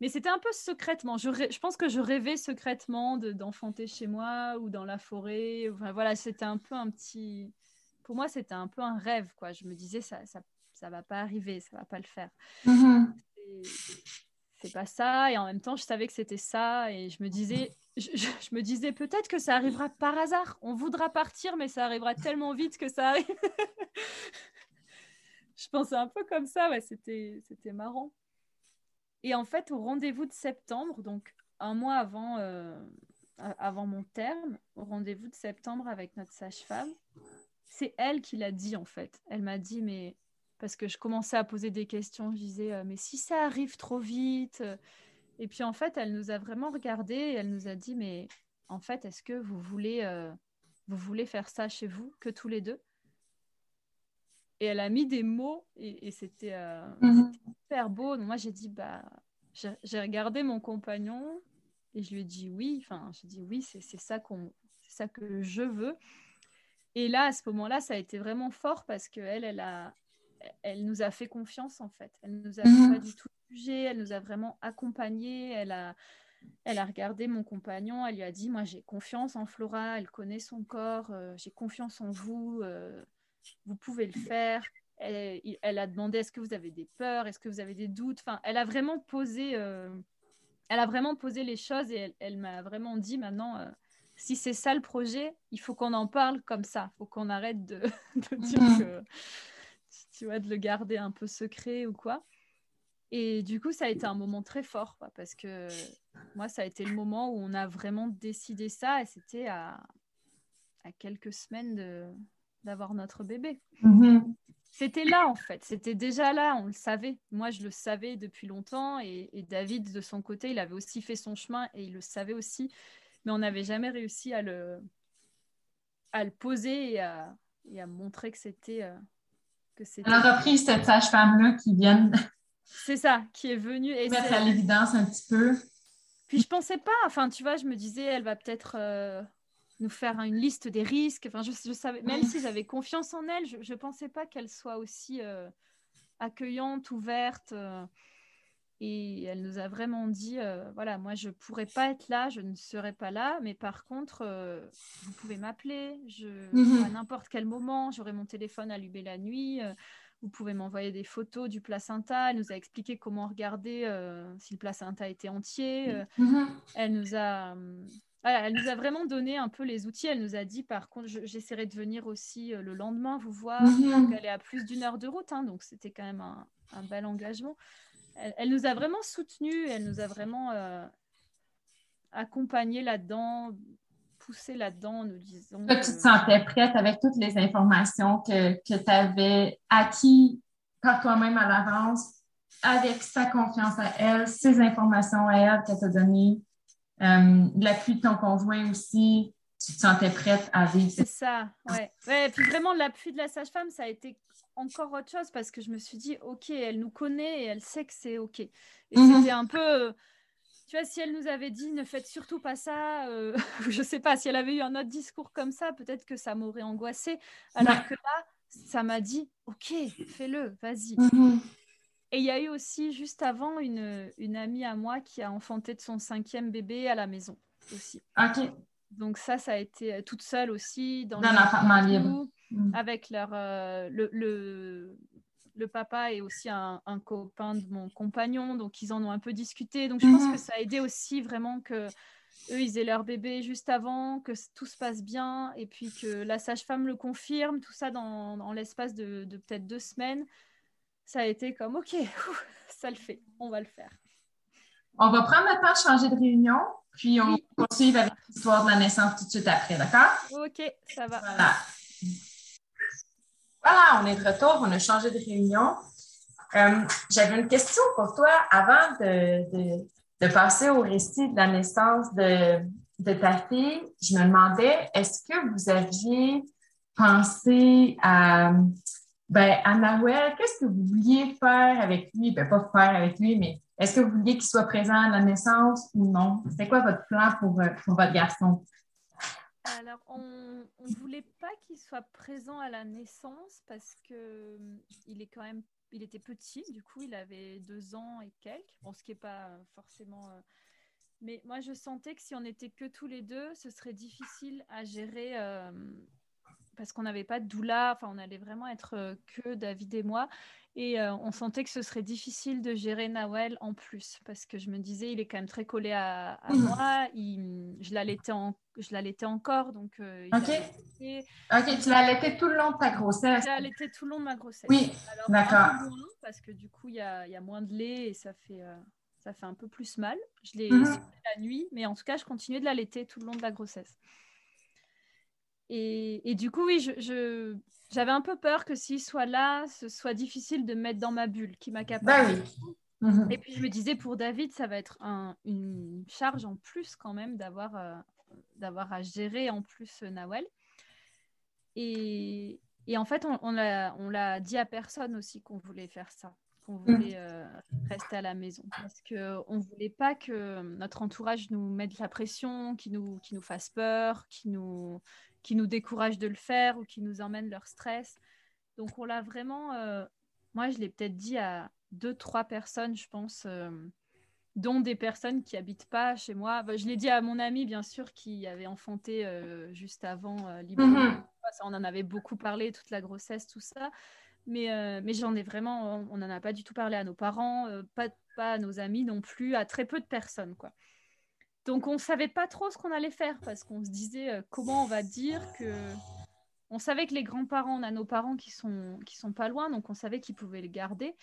Mais c'était un peu secrètement. Je, je, pense que je rêvais secrètement d'enfanter chez moi ou dans la forêt. Enfin, voilà, c'était un peu un petit... Pour moi, c'était un peu un rêve. quoi. Je me disais, ça, ça ça va pas arriver, ça va pas le faire. Mm-hmm. C'est pas ça. Et en même temps, je savais que c'était ça. Et je me disais, je, me disais peut-être que ça arrivera par hasard. On voudra partir, mais ça arrivera tellement vite que ça arrive. je pensais un peu comme ça. Ouais, c'était, c'était marrant. Et en fait, au rendez-vous de septembre, donc un mois avant, euh, avant mon terme, au rendez-vous de septembre avec notre sage-femme, c'est elle qui l'a dit en fait. Elle m'a dit, mais parce que je commençais à poser des questions. Je disais, euh, mais si ça arrive trop vite euh, Et puis en fait, elle nous a vraiment regardé et elle nous a dit, mais en fait, est-ce que vous voulez, vous voulez faire ça chez vous, que tous les deux? Et elle a mis des mots et, c'était mhm. super beau. Donc moi, j'ai dit, bah, j'ai regardé mon compagnon et je lui ai dit oui. Enfin, j'ai dit oui, c'est ça qu'on, ça que je veux. Et là, à ce moment-là, ça a été vraiment fort parce qu'elle, elle a, elle nous a fait confiance en fait. Elle nous a mhm. pas du tout jugé, elle nous a vraiment accompagnés. Elle a, elle a regardé mon compagnon, elle lui a dit Moi j'ai confiance en Flora, elle connaît son corps, euh, j'ai confiance en vous, euh, vous pouvez le faire. Elle, a demandé Est-ce que vous avez des peurs? Est-ce que vous avez des doutes? Enfin, elle a vraiment posé, euh, elle a vraiment posé les choses et elle, m'a vraiment dit Maintenant, si c'est ça le projet, il faut qu'on en parle comme ça. Il faut qu'on arrête de, de dire que tu vois, de le garder un peu secret ou quoi. Et du coup, ça a été un moment très fort parce que moi, ça a été le moment où on a vraiment décidé ça et c'était à, à quelques semaines de, d'avoir notre bébé. Mm-hmm. C'était là en fait, c'était déjà là, on le savait. Moi, je le savais depuis longtemps et, David, de son côté, il avait aussi fait son chemin et il le savait aussi, mais on n'avait jamais réussi à le, à le poser et à, et à montrer que c'était, euh, que c'est. Elle a repris cette sage-femme-là qui vient. C'est ça, qui est venue. Et mettre à l'évidence un petit peu. Puis je pensais pas, enfin, tu vois, je me disais, elle va peut-être euh, nous faire une liste des risques. Enfin, je, je savais, même si j'avais confiance en elle, je, ne pensais pas qu'elle soit aussi euh, accueillante, ouverte. Euh. Et elle nous a vraiment dit, euh, voilà, moi, je ne pourrais pas être là, je ne serai pas là, mais par contre, vous pouvez m'appeler, je, Mhm. à n'importe quel moment, j'aurai mon téléphone allumé la nuit, vous pouvez m'envoyer des photos du placenta. Elle nous a expliqué comment regarder si le placenta était entier. Mhm. elle nous a... voilà, elle nous a vraiment donné un peu les outils. Elle nous a dit, par contre, je- j'essaierai de venir aussi euh, le lendemain vous voir. Mhm. Elle est à plus d'une heure de route, hein, donc c'était quand même un, un bel engagement. Elle, elle nous a vraiment soutenus, elle nous a vraiment euh, accompagnés là-dedans, poussés là-dedans, nous disant. Là, tu te que- sentais prête avec toutes les informations que, que tu avais acquis par toi-même à l'avance, avec sa confiance à elle, ses informations à elle qu'elle t'a données, euh, l'appui de ton conjoint aussi, tu te sentais prête à vivre C'est ça, ouais. puis vraiment, l'appui de la sage-femme, ça a été encore autre chose parce que je me suis dit, OK, elle nous connaît et elle sait que c'est OK. Et Mhm. c'était un peu. Tu vois, si elle nous avait dit ne faites surtout pas ça, euh, je sais pas, si elle avait eu un autre discours comme ça, peut-être que ça m'aurait angoissée. Alors que là, ça m'a dit ok, fais-le, vas-y. Mhm. Et il y a eu aussi juste avant une, une amie à moi qui a enfanté de son cinquième bébé à la maison aussi. OK. Donc ça, ça a été euh, toute seule aussi dans Dans libre. Mhm. avec leur euh, le, le le papa est aussi un, un copain de mon compagnon, donc ils en ont un peu discuté. Donc je pense Mhm. que ça a aidé aussi vraiment que eux ils aient leur bébé juste avant, que tout se passe bien, et puis que la sage-femme le confirme, tout ça dans, dans l'espace de, de peut-être deux semaines. Ça a été comme ok, ça le fait, on va le faire. On va prendre le temps de changer de réunion, puis on Oui. va poursuivre avec l'histoire de la naissance tout de suite après, d'accord? Ok, ça va. Voilà. Voilà, on est de retour, on a changé de réunion. Euh, J'avais une question pour toi avant de, de- de passer au récit de la naissance de, de ta fille. Je me demandais, est-ce que vous aviez pensé à, ben, à Manuel, qu'est-ce que vous vouliez faire avec lui? Ben, pas faire avec lui, mais est-ce que vous vouliez qu'il soit présent à la naissance ou non? C'était quoi votre plan pour, euh, pour votre garçon? Alors, on ne voulait pas qu'il soit présent à la naissance parce que hum, il est quand même, il était petit, du coup, il avait deux ans et quelques. Bon, ce qui n'est pas forcément. euh, Mais moi, je sentais que si on était que tous les deux, ce serait difficile à gérer euh, parce qu'on n'avait pas de doula. Enfin, on allait vraiment être euh, que David et moi. Et euh, on sentait que ce serait difficile de gérer Nawel en plus parce que je me disais, il est quand même très collé à, à moi. Il, je l'allaitais en, je l'allaitais encore, donc euh, il OK. allaitait. OK, tu l'as allaité tout le long de ta grossesse. J'ai allaité tout le long de ma grossesse. Oui, d'accord. parce que du coup, il y a, il y a moins de lait et ça fait, euh, ça fait un peu plus mal. Je l'ai Mhm. la nuit, mais en tout cas, je continuais de l'allaiter tout le long de la grossesse. Et, et du coup, oui, je, je- j'avais un peu peur que s'il soit là, ce soit difficile de me mettre dans ma bulle qui m'accapare. Oui. Mhm. Et puis je me disais pour David, ça va être un- une charge en plus quand même d'avoir euh, d'avoir à gérer en plus euh, Nawel. Et, et en fait, on, on l'a on l'a dit à personne aussi qu'on voulait faire ça, qu'on voulait euh, rester à la maison. Parce qu'on ne voulait pas que notre entourage nous mette la pression, qui nous, qui nous fasse peur, qui nous, qui nous décourage de le faire ou qui nous emmène leur stress. Donc on l'a vraiment, euh, moi je l'ai peut-être dit à deux, trois personnes, je pense, euh, dont des personnes qui habitent pas chez moi. Bah, je l'ai dit à mon ami, bien sûr, qui avait enfanté euh, juste avant librement. Mhm. Ça, on en avait beaucoup parlé, toute la grossesse, tout ça. Mais, mais j'en ai vraiment, on n'en a pas du tout parlé à nos parents, pas, pas à nos amis non plus, à très peu de personnes, quoi. Donc on savait pas trop ce qu'on allait faire parce qu'on se disait euh, comment on va dire que on savait que les grands-parents, on a nos parents qui sont qui sont pas loin, donc on savait qu'ils pouvaient le garder,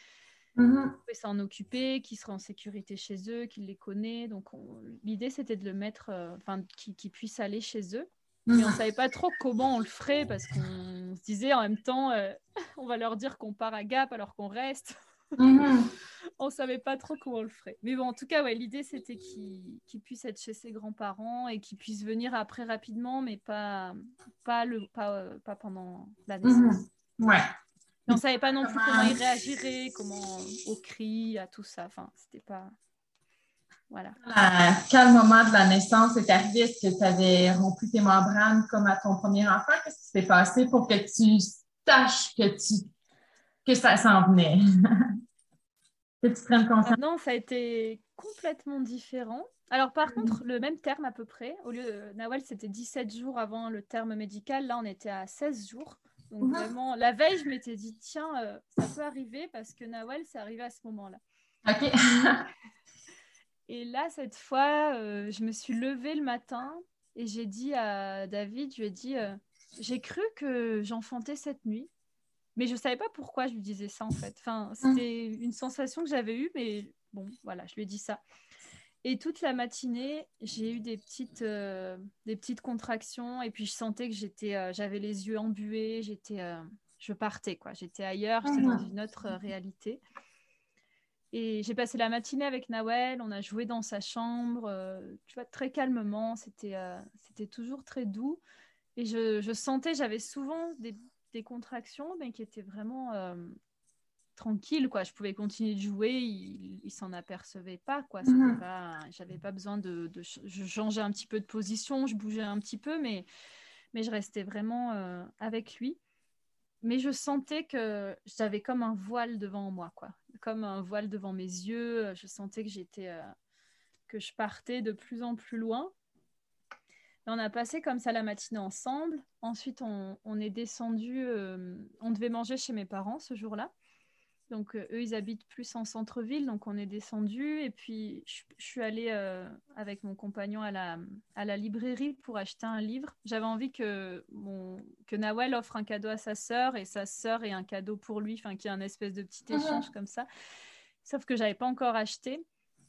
Mhm. pouvaient s'en occuper, qu'ils seraient en sécurité chez eux, qu'ils les connaissent. Donc on- l'idée c'était de le mettre, euh, enfin qu'ils qu'ils puissent aller chez eux. Mais on savait pas trop comment on le ferait parce qu'on se disait en même temps, euh, on va leur dire qu'on part à Gap alors qu'on reste. Mhm. on savait pas trop comment on le ferait. Mais bon, en tout cas, ouais, l'idée c'était qu'il puisse être chez ses grands-parents et qu'il puisse venir après rapidement, mais pas, pas, le, pas, euh, pas pendant la naissance. Mhm. Ouais. Mais on savait pas non plus Comment- il réagirait, comment au cri, à tout ça. Enfin, c'était pas. Voilà. À quel moment de la naissance est arrivé? Est-ce que tu avais rompu tes membranes comme à ton premier enfant? Qu'est-ce qui s'est passé pour que tu saches que tu que ça s'en venait? que tu prennes conscience? Non, ça a été complètement différent. Alors, par contre, le même terme à peu près. Au lieu de Nawal, c'était 17 jours avant le terme médical. Là, on était à 16 jours. Donc, Mhm. vraiment, la veille, je m'étais dit, tiens, euh, ça peut arriver parce que Nawal, c'est arrivé à ce moment-là. OK. Et là, cette fois, euh, je me suis levée le matin et j'ai dit à David, je lui ai dit, euh, j'ai cru que j'enfantais cette nuit. Mais je ne savais pas pourquoi je lui disais ça, en fait. Enfin, c'était une sensation que j'avais eue, mais bon, voilà, je lui ai dit ça. Et toute la matinée, j'ai eu des petites, euh, des petites contractions et puis je sentais que j'étais, euh, j'avais les yeux embués, j'étais, euh, je partais quoi, j'étais ailleurs, j'étais dans une autre réalité. Et j'ai passé la matinée avec Nawel, on a joué dans sa chambre, euh, tu vois, très calmement, c'était, euh, c'était toujours très doux. Et je, je sentais, j'avais souvent des, des contractions, mais qui étaient vraiment euh, tranquille, quoi. Je pouvais continuer de jouer, il, il s'en apercevait pas, quoi. Mhm. pas, j'avais pas besoin de, de ch- je changeais un petit peu de position, je bougeais un petit peu, mais, mais je restais vraiment euh, avec lui. Mais je sentais que j'avais comme un voile devant moi, quoi. Comme un voile devant mes yeux. Je sentais que j'étais, euh, que je partais de plus en plus loin. Et on a passé comme ça la matinée ensemble. Ensuite, on, on est descendu. euh, on devait manger chez mes parents ce jour-là. Donc, euh, eux, ils habitent plus en centre-ville. Donc, on est descendu. Et puis, je, je suis allée euh, avec mon compagnon à la, à la librairie pour acheter un livre. J'avais envie que, mon, que Nawel offre un cadeau à sa sœur et sa sœur ait un cadeau pour lui, enfin, qu'il y ait un espèce de petit échange comme ça. Sauf que j'avais pas encore acheté.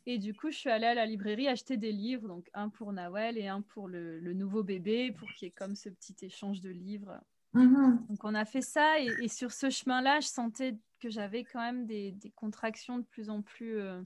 Et du coup, je suis allée à la librairie acheter des livres, donc un pour Nawel et un pour le, le nouveau bébé, pour qu'il y ait comme ce petit échange de livres. Mhm. Donc on a fait ça et, et sur ce chemin-là, je sentais que j'avais quand même des, des contractions de plus en plus, euh,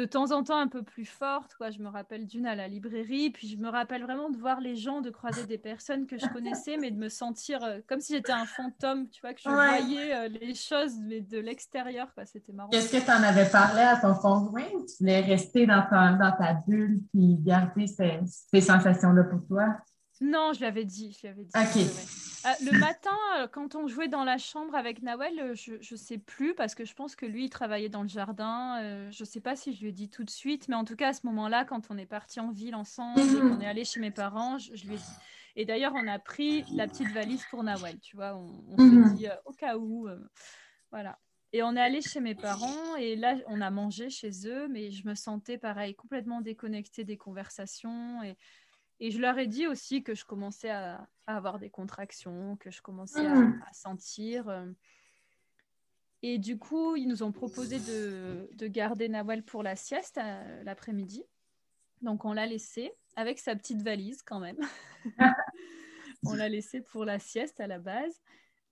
de temps en temps un peu plus fortes. Quoi. Je me rappelle d'une à la librairie, puis je me rappelle vraiment de voir les gens, de croiser des personnes que je connaissais, mais de me sentir euh, comme si j'étais un fantôme, tu vois, que je Ouais. voyais euh, les choses mais de l'extérieur. quoi. C'était marrant. Est-ce que tu en avais parlé à ton conjoint ou tu voulais rester dans ta, dans ta bulle puis garder ces, ces sensations-là pour toi? Non, je lui avais dit, je lui avais dit. Ok. Euh, le matin, euh, quand on jouait dans la chambre avec Nawel, euh, je ne sais plus parce que je pense que lui, il travaillait dans le jardin. euh, je ne sais pas si je lui ai dit tout de suite, mais en tout cas, à ce moment-là, quand on est parti en ville ensemble Mhm. qu'on est allé chez mes parents, je, je lui ai dit. Et d'ailleurs, on a pris la petite valise pour Nawel, tu vois. On, on Mhm. s'est dit euh, au cas où. voilà. Et on est allé chez mes parents et là, on a mangé chez eux, mais je me sentais pareil, complètement déconnectée des conversations. Et, et je leur ai dit aussi que je commençais à, à avoir des contractions, que je commençais à, à sentir. euh. Et du coup, ils nous ont proposé de, de garder Nawal pour la sieste euh, l'après-midi. Donc, on l'a laissé avec sa petite valise quand même. on l'a laissé pour la sieste à la base.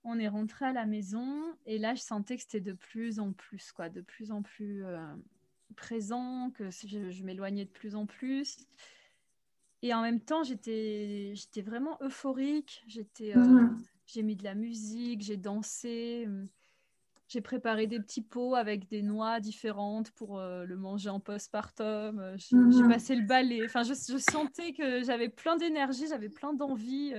On est rentré à la maison et là, je sentais que c'était de plus en plus, quoi, de plus en plus euh, présent, que je, je m'éloignais de plus en plus. Et en même temps, j'étais, vraiment euphorique. J'étais, euh, Mhm. j'ai mis de la musique, j'ai dansé, euh, j'ai préparé des petits pots avec des noix différentes pour euh, le manger en postpartum. J'ai j'ai passé le balai. Enfin, je, je sentais que j'avais plein d'énergie, j'avais plein d'envie.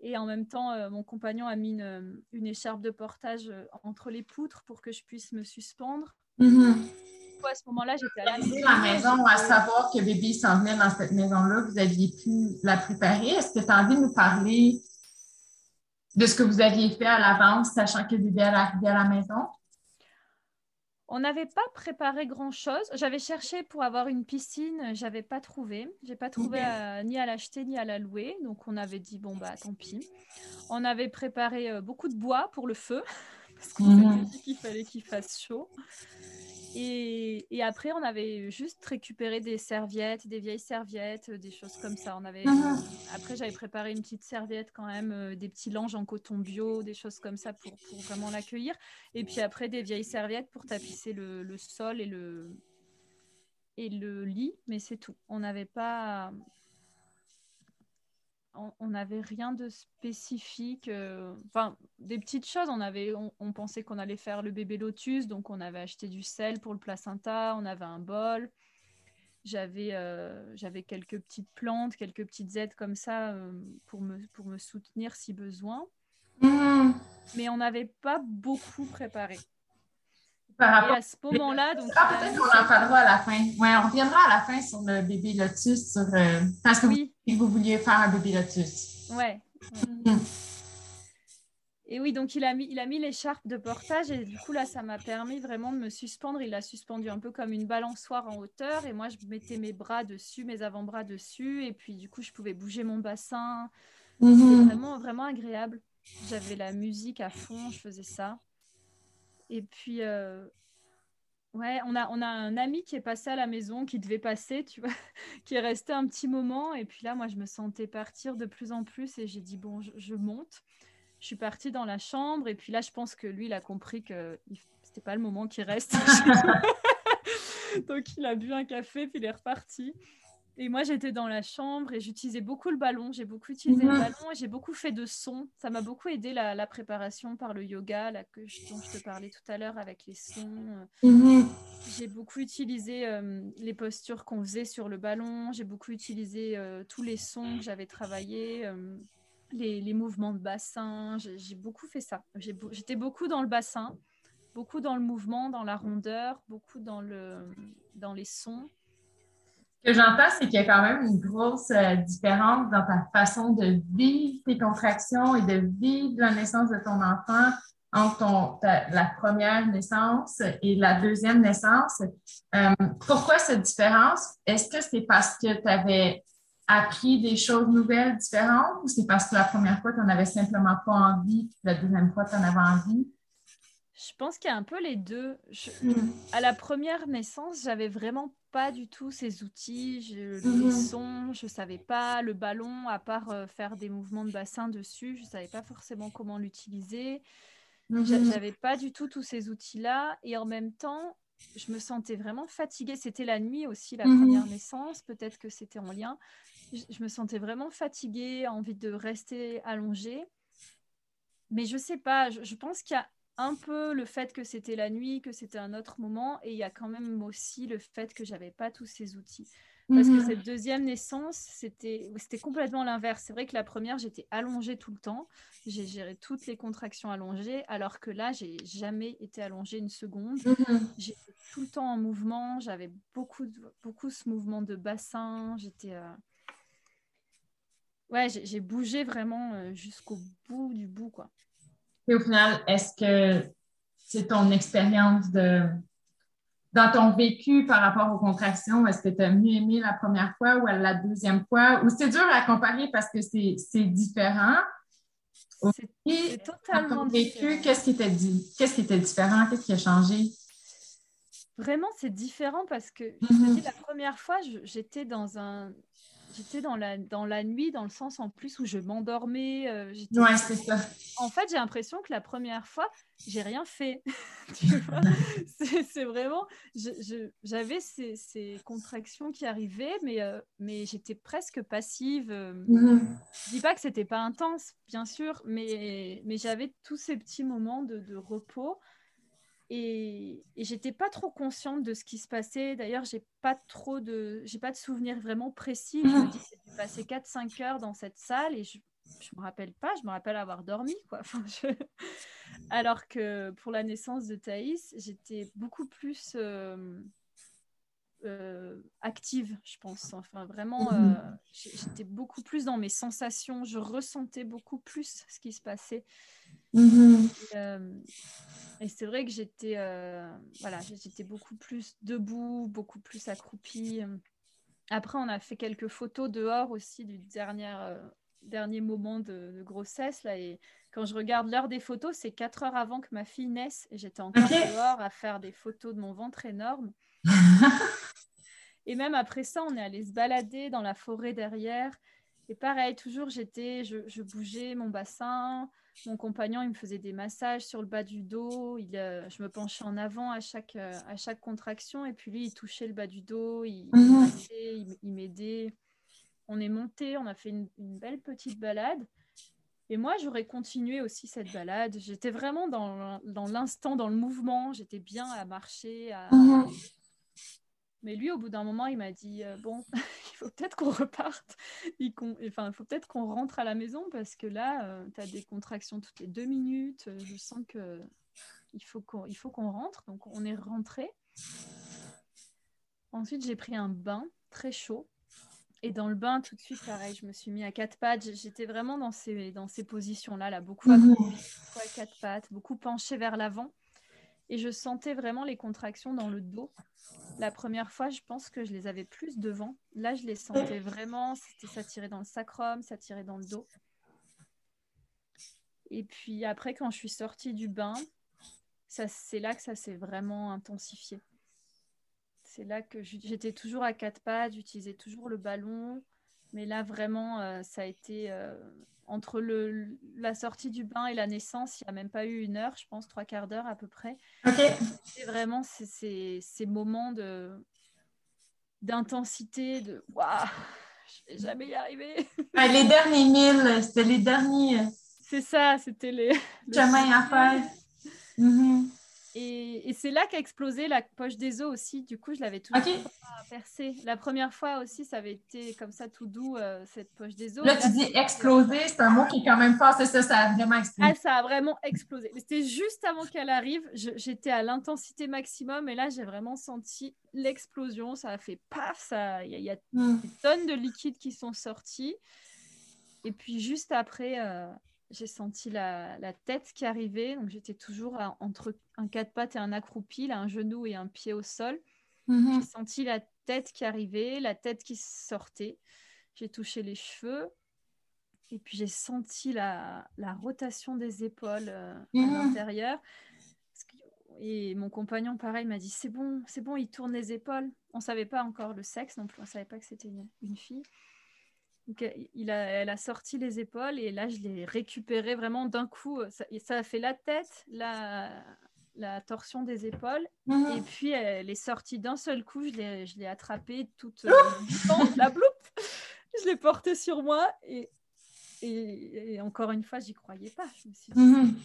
Et en même temps, euh, mon compagnon a mis une, une écharpe de portage entre les poutres pour que je puisse me suspendre. Mhm. À ce moment-là, j'étais à la maison, à savoir que bébé s'en venait dans cette maison-là, vous aviez pu la préparer. Est-ce que tu as envie de nous parler de ce que vous aviez fait à l'avance, sachant que bébé allait arriver à la maison? On n'avait pas préparé grand-chose. J'avais cherché pour avoir une piscine, j'avais pas trouvé. J'ai pas trouvé à- ni à l'acheter ni à la louer. Donc on avait dit bon bah tant pis. On avait préparé euh, beaucoup de bois pour le feu parce qu'on Mhm. s'était dit qu'il fallait qu'il fasse chaud. Et, et après on avait juste récupéré des serviettes, des vieilles serviettes, des choses comme ça. On avait Mhm. après j'avais préparé une petite serviette quand même, euh, des petits langes en coton bio, des choses comme ça pour, pour vraiment l'accueillir. Et puis après, des vieilles serviettes pour tapisser le, le sol et le, et le lit, mais c'est tout. On n'avait pas. On n'avait rien de spécifique. euh, Enfin, des petites choses. On, avait, on, on pensait qu'on allait faire le bébé lotus, donc on avait acheté du sel pour le placenta, on avait un bol. J'avais euh, j'avais quelques petites plantes, quelques petites aides comme ça euh, pour, me, pour me soutenir si besoin Mhm. mais on n'avait pas beaucoup préparé. Par rapport... Et à ce moment-là, donc. Ah, peut-être qu'on en parlera à la fin. Oui, on reviendra à la fin sur le bébé lotus, sur, euh, parce que oui. Vous, vous, vouliez faire un bébé lotus. Ouais. Mm. Et oui, donc il a mis, il a mis l'écharpe de portage et du coup là, ça m'a permis vraiment de me suspendre. Il l'a suspendu un peu comme une balançoire en hauteur et moi, je mettais mes bras dessus, mes avant-bras dessus et puis du coup, je pouvais bouger mon bassin. C'était mhm. vraiment, vraiment agréable. J'avais la musique à fond, je faisais ça. Et puis, euh, ouais, on a, on a un ami qui est passé à la maison, qui devait passer, tu vois, qui est resté un petit moment. Et puis là, moi, je me sentais partir de plus en plus et j'ai dit, bon, je monte je suis partie dans la chambre et puis là, je pense que lui, il a compris que c'était pas le moment qu'il reste. Donc, il a bu un café puis il est reparti. Et moi, j'étais dans la chambre et j'utilisais beaucoup le ballon. J'ai beaucoup utilisé le mhm. ballon et j'ai beaucoup fait de sons. Ça m'a beaucoup aidé la, préparation par le yoga là, que je, dont je te parlais tout à l'heure avec les sons. Mhm. J'ai beaucoup utilisé euh, les postures qu'on faisait sur le ballon. J'ai beaucoup utilisé euh, tous les sons que j'avais travaillés. Euh, les, mouvements de bassin. J'ai beaucoup fait ça. J'étais beaucoup dans le bassin, beaucoup dans le mouvement, dans la rondeur, beaucoup dans, le, dans les sons. Que j'entends, c'est qu'il y a quand même une grosse euh, différence dans ta façon de vivre tes contractions et de vivre la naissance de ton enfant entre la première naissance et la deuxième naissance. Euh, pourquoi cette différence? Est-ce que c'est parce que tu avais appris des choses nouvelles, différentes, ou c'est parce que la première fois, tu n'en avais simplement pas envie, puis la deuxième fois, tu en avais envie? Je pense qu'il y a un peu les deux. Hmm. À la première naissance, j'avais vraiment pas du tout ces outils, je, les hmm. sons, je savais pas le ballon, à part euh, faire des mouvements de bassin dessus, je savais pas forcément comment l'utiliser. Hmm. J'avais pas du tout tous ces outils-là, et en même temps, je me sentais vraiment fatiguée. C'était la nuit aussi, la première naissance, peut-être que c'était en lien je, me sentais vraiment fatiguée, envie de rester allongée. Mais je sais pas, je, pense qu'il y a un peu le fait que c'était la nuit, que c'était un autre moment, et il y a quand même aussi le fait que j'avais pas tous ces outils. Parce que mhm. cette deuxième naissance, c'était complètement l'inverse. C'est vrai que la première, j'étais allongée tout le temps. J'ai géré toutes les contractions allongées, alors que là, j'ai jamais été allongée une seconde. Mhm. J'étais tout le temps en mouvement. J'avais beaucoup, beaucoup ce mouvement de bassin. J'étais. Euh, ouais, j'ai bougé vraiment euh, jusqu'au bout du bout, quoi. Et au final, est-ce que c'est ton expérience de dans ton vécu par rapport aux contractions, est-ce que tu as mieux aimé la première fois ou la deuxième fois? Ou c'est dur à comparer parce que c'est différent. C'est totalement vécu, qu'est-ce qui était dit? Qu'est-ce qui était différent? Qu'est-ce qui a changé? Vraiment, c'est différent parce que mm-hmm. la première fois, j'étais dans un, j'étais dans la, dans la nuit, dans le sens en plus où je m'endormais. Euh, ouais, c'est ça. En fait, j'ai l'impression que la première fois, j'ai rien fait. c'est vraiment. J'avais ces, ces, contractions qui arrivaient, mais, euh, mais j'étais presque passive. Mhm. Je dis pas que c'était pas intense, bien sûr, mais, mais j'avais tous ces petits moments de, de repos et, et j'étais pas trop consciente de ce qui se passait. D'ailleurs, j'ai pas trop de, j'ai pas de souvenirs vraiment précis. Je me dis, j'ai passé 4-5 heures dans cette salle et je, je me rappelle pas. Je me rappelle avoir dormi, quoi. Alors que pour la naissance de Thaïs, j'étais beaucoup plus euh, euh, active, je pense. Enfin, vraiment, euh, j'étais beaucoup plus dans mes sensations. Je ressentais beaucoup plus ce qui se passait. Mhm. Euh, et, c'est vrai que j'étais, voilà, j'étais beaucoup plus debout, beaucoup plus accroupie. Après, on a fait quelques photos dehors aussi du dernier, dernier moment de, grossesse. Là, et quand je regarde l'heure des photos, c'est 4 heures avant que ma fille naisse. Et j'étais encore dehors à faire des photos de mon ventre énorme. et même après ça, on est allé se balader dans la forêt derrière. Et pareil, toujours j'étais, je, bougeais mon bassin. Mon compagnon, il me faisait des massages sur le bas du dos. Il, euh, je me penchais en avant à chaque, euh, à chaque contraction. Et puis lui, il touchait le bas du dos, il, mhm. il, m'aidait. On est monté, on a fait une, belle petite balade. Et moi, j'aurais continué aussi cette balade. J'étais vraiment dans, l'instant, dans le mouvement. J'étais bien à marcher, à, mhm. Mais lui, au bout d'un moment, il m'a dit euh, Bon, faut peut-être qu'on reparte. Il enfin, faut peut-être qu'on rentre à la maison parce que là, euh, tu as des contractions toutes les deux minutes. Euh, je sens que il faut qu'on rentre. Donc on est rentré. Ensuite, j'ai pris un bain très chaud. Et dans le bain, tout de suite, pareil, je me suis mis à quatre pattes. J'étais vraiment dans ces, dans ces positions-là, là, beaucoup, à, beaucoup à quatre pattes, beaucoup penché vers l'avant. Et je sentais vraiment les contractions dans le dos. La première fois, je pense que je les avais plus devant. Là, je les sentais vraiment. Ça tirait dans le sacrum, ça tirait dans le dos. Et puis après, quand je suis sortie du bain, c'est là que ça s'est vraiment intensifié. C'est là que j'étais toujours à quatre pattes, j'utilisais toujours le ballon. Mais là, vraiment, euh, ça a été euh, entre le, la sortie du bain et la naissance, il n'y a même pas eu une heure, je pense, trois quarts d'heure à peu près. C'est vraiment ces, ces moments d'intensité, de waouh, je vais jamais y arriver. les derniers mille, c'était les derniers. C'est ça, c'était les. Chemin à faire. Mm-hmm. Et, c'est là qu'a explosé la poche des os aussi. Du coup, je l'avais toujours pas percé. La première fois aussi, ça avait été comme ça tout doux, euh, cette poche des os. Là, tu dis exploser, c'est un mot qui est quand même pas. C'est ça, ça a vraiment explosé. Ah, ça a vraiment explosé. C'était juste avant qu'elle arrive. J'étais à l'intensité maximum et là, j'ai vraiment senti l'explosion. Ça a fait paf. Il y, a, hmm. des tonnes de liquides qui sont sortis. Et puis, juste après. Euh, j'ai senti la, tête qui arrivait. Donc j'étais toujours entre un quatre pattes et un accroupi, un genou et un pied au sol. Mhm. J'ai senti la tête qui arrivait, la tête qui sortait. J'ai touché les cheveux. Et puis j'ai senti la, rotation des épaules euh, à mhm. l'intérieur. Et mon compagnon, pareil, m'a dit c'est bon, c'est bon, il tourne les épaules. On savait pas encore le sexe non plus, on savait pas que c'était une fille. Donc, il a, elle a sorti les épaules et là, je l'ai récupéré vraiment d'un coup. Ça, ça, a fait la tête, la, la torsion des épaules. Mhm. Et puis, elle est sortie d'un seul coup. Je l'ai, je l'ai attrapée toute euh, la bloupe. Je l'ai portée sur moi et, et, encore une fois, j'y croyais pas. Je me suis dit, mhm.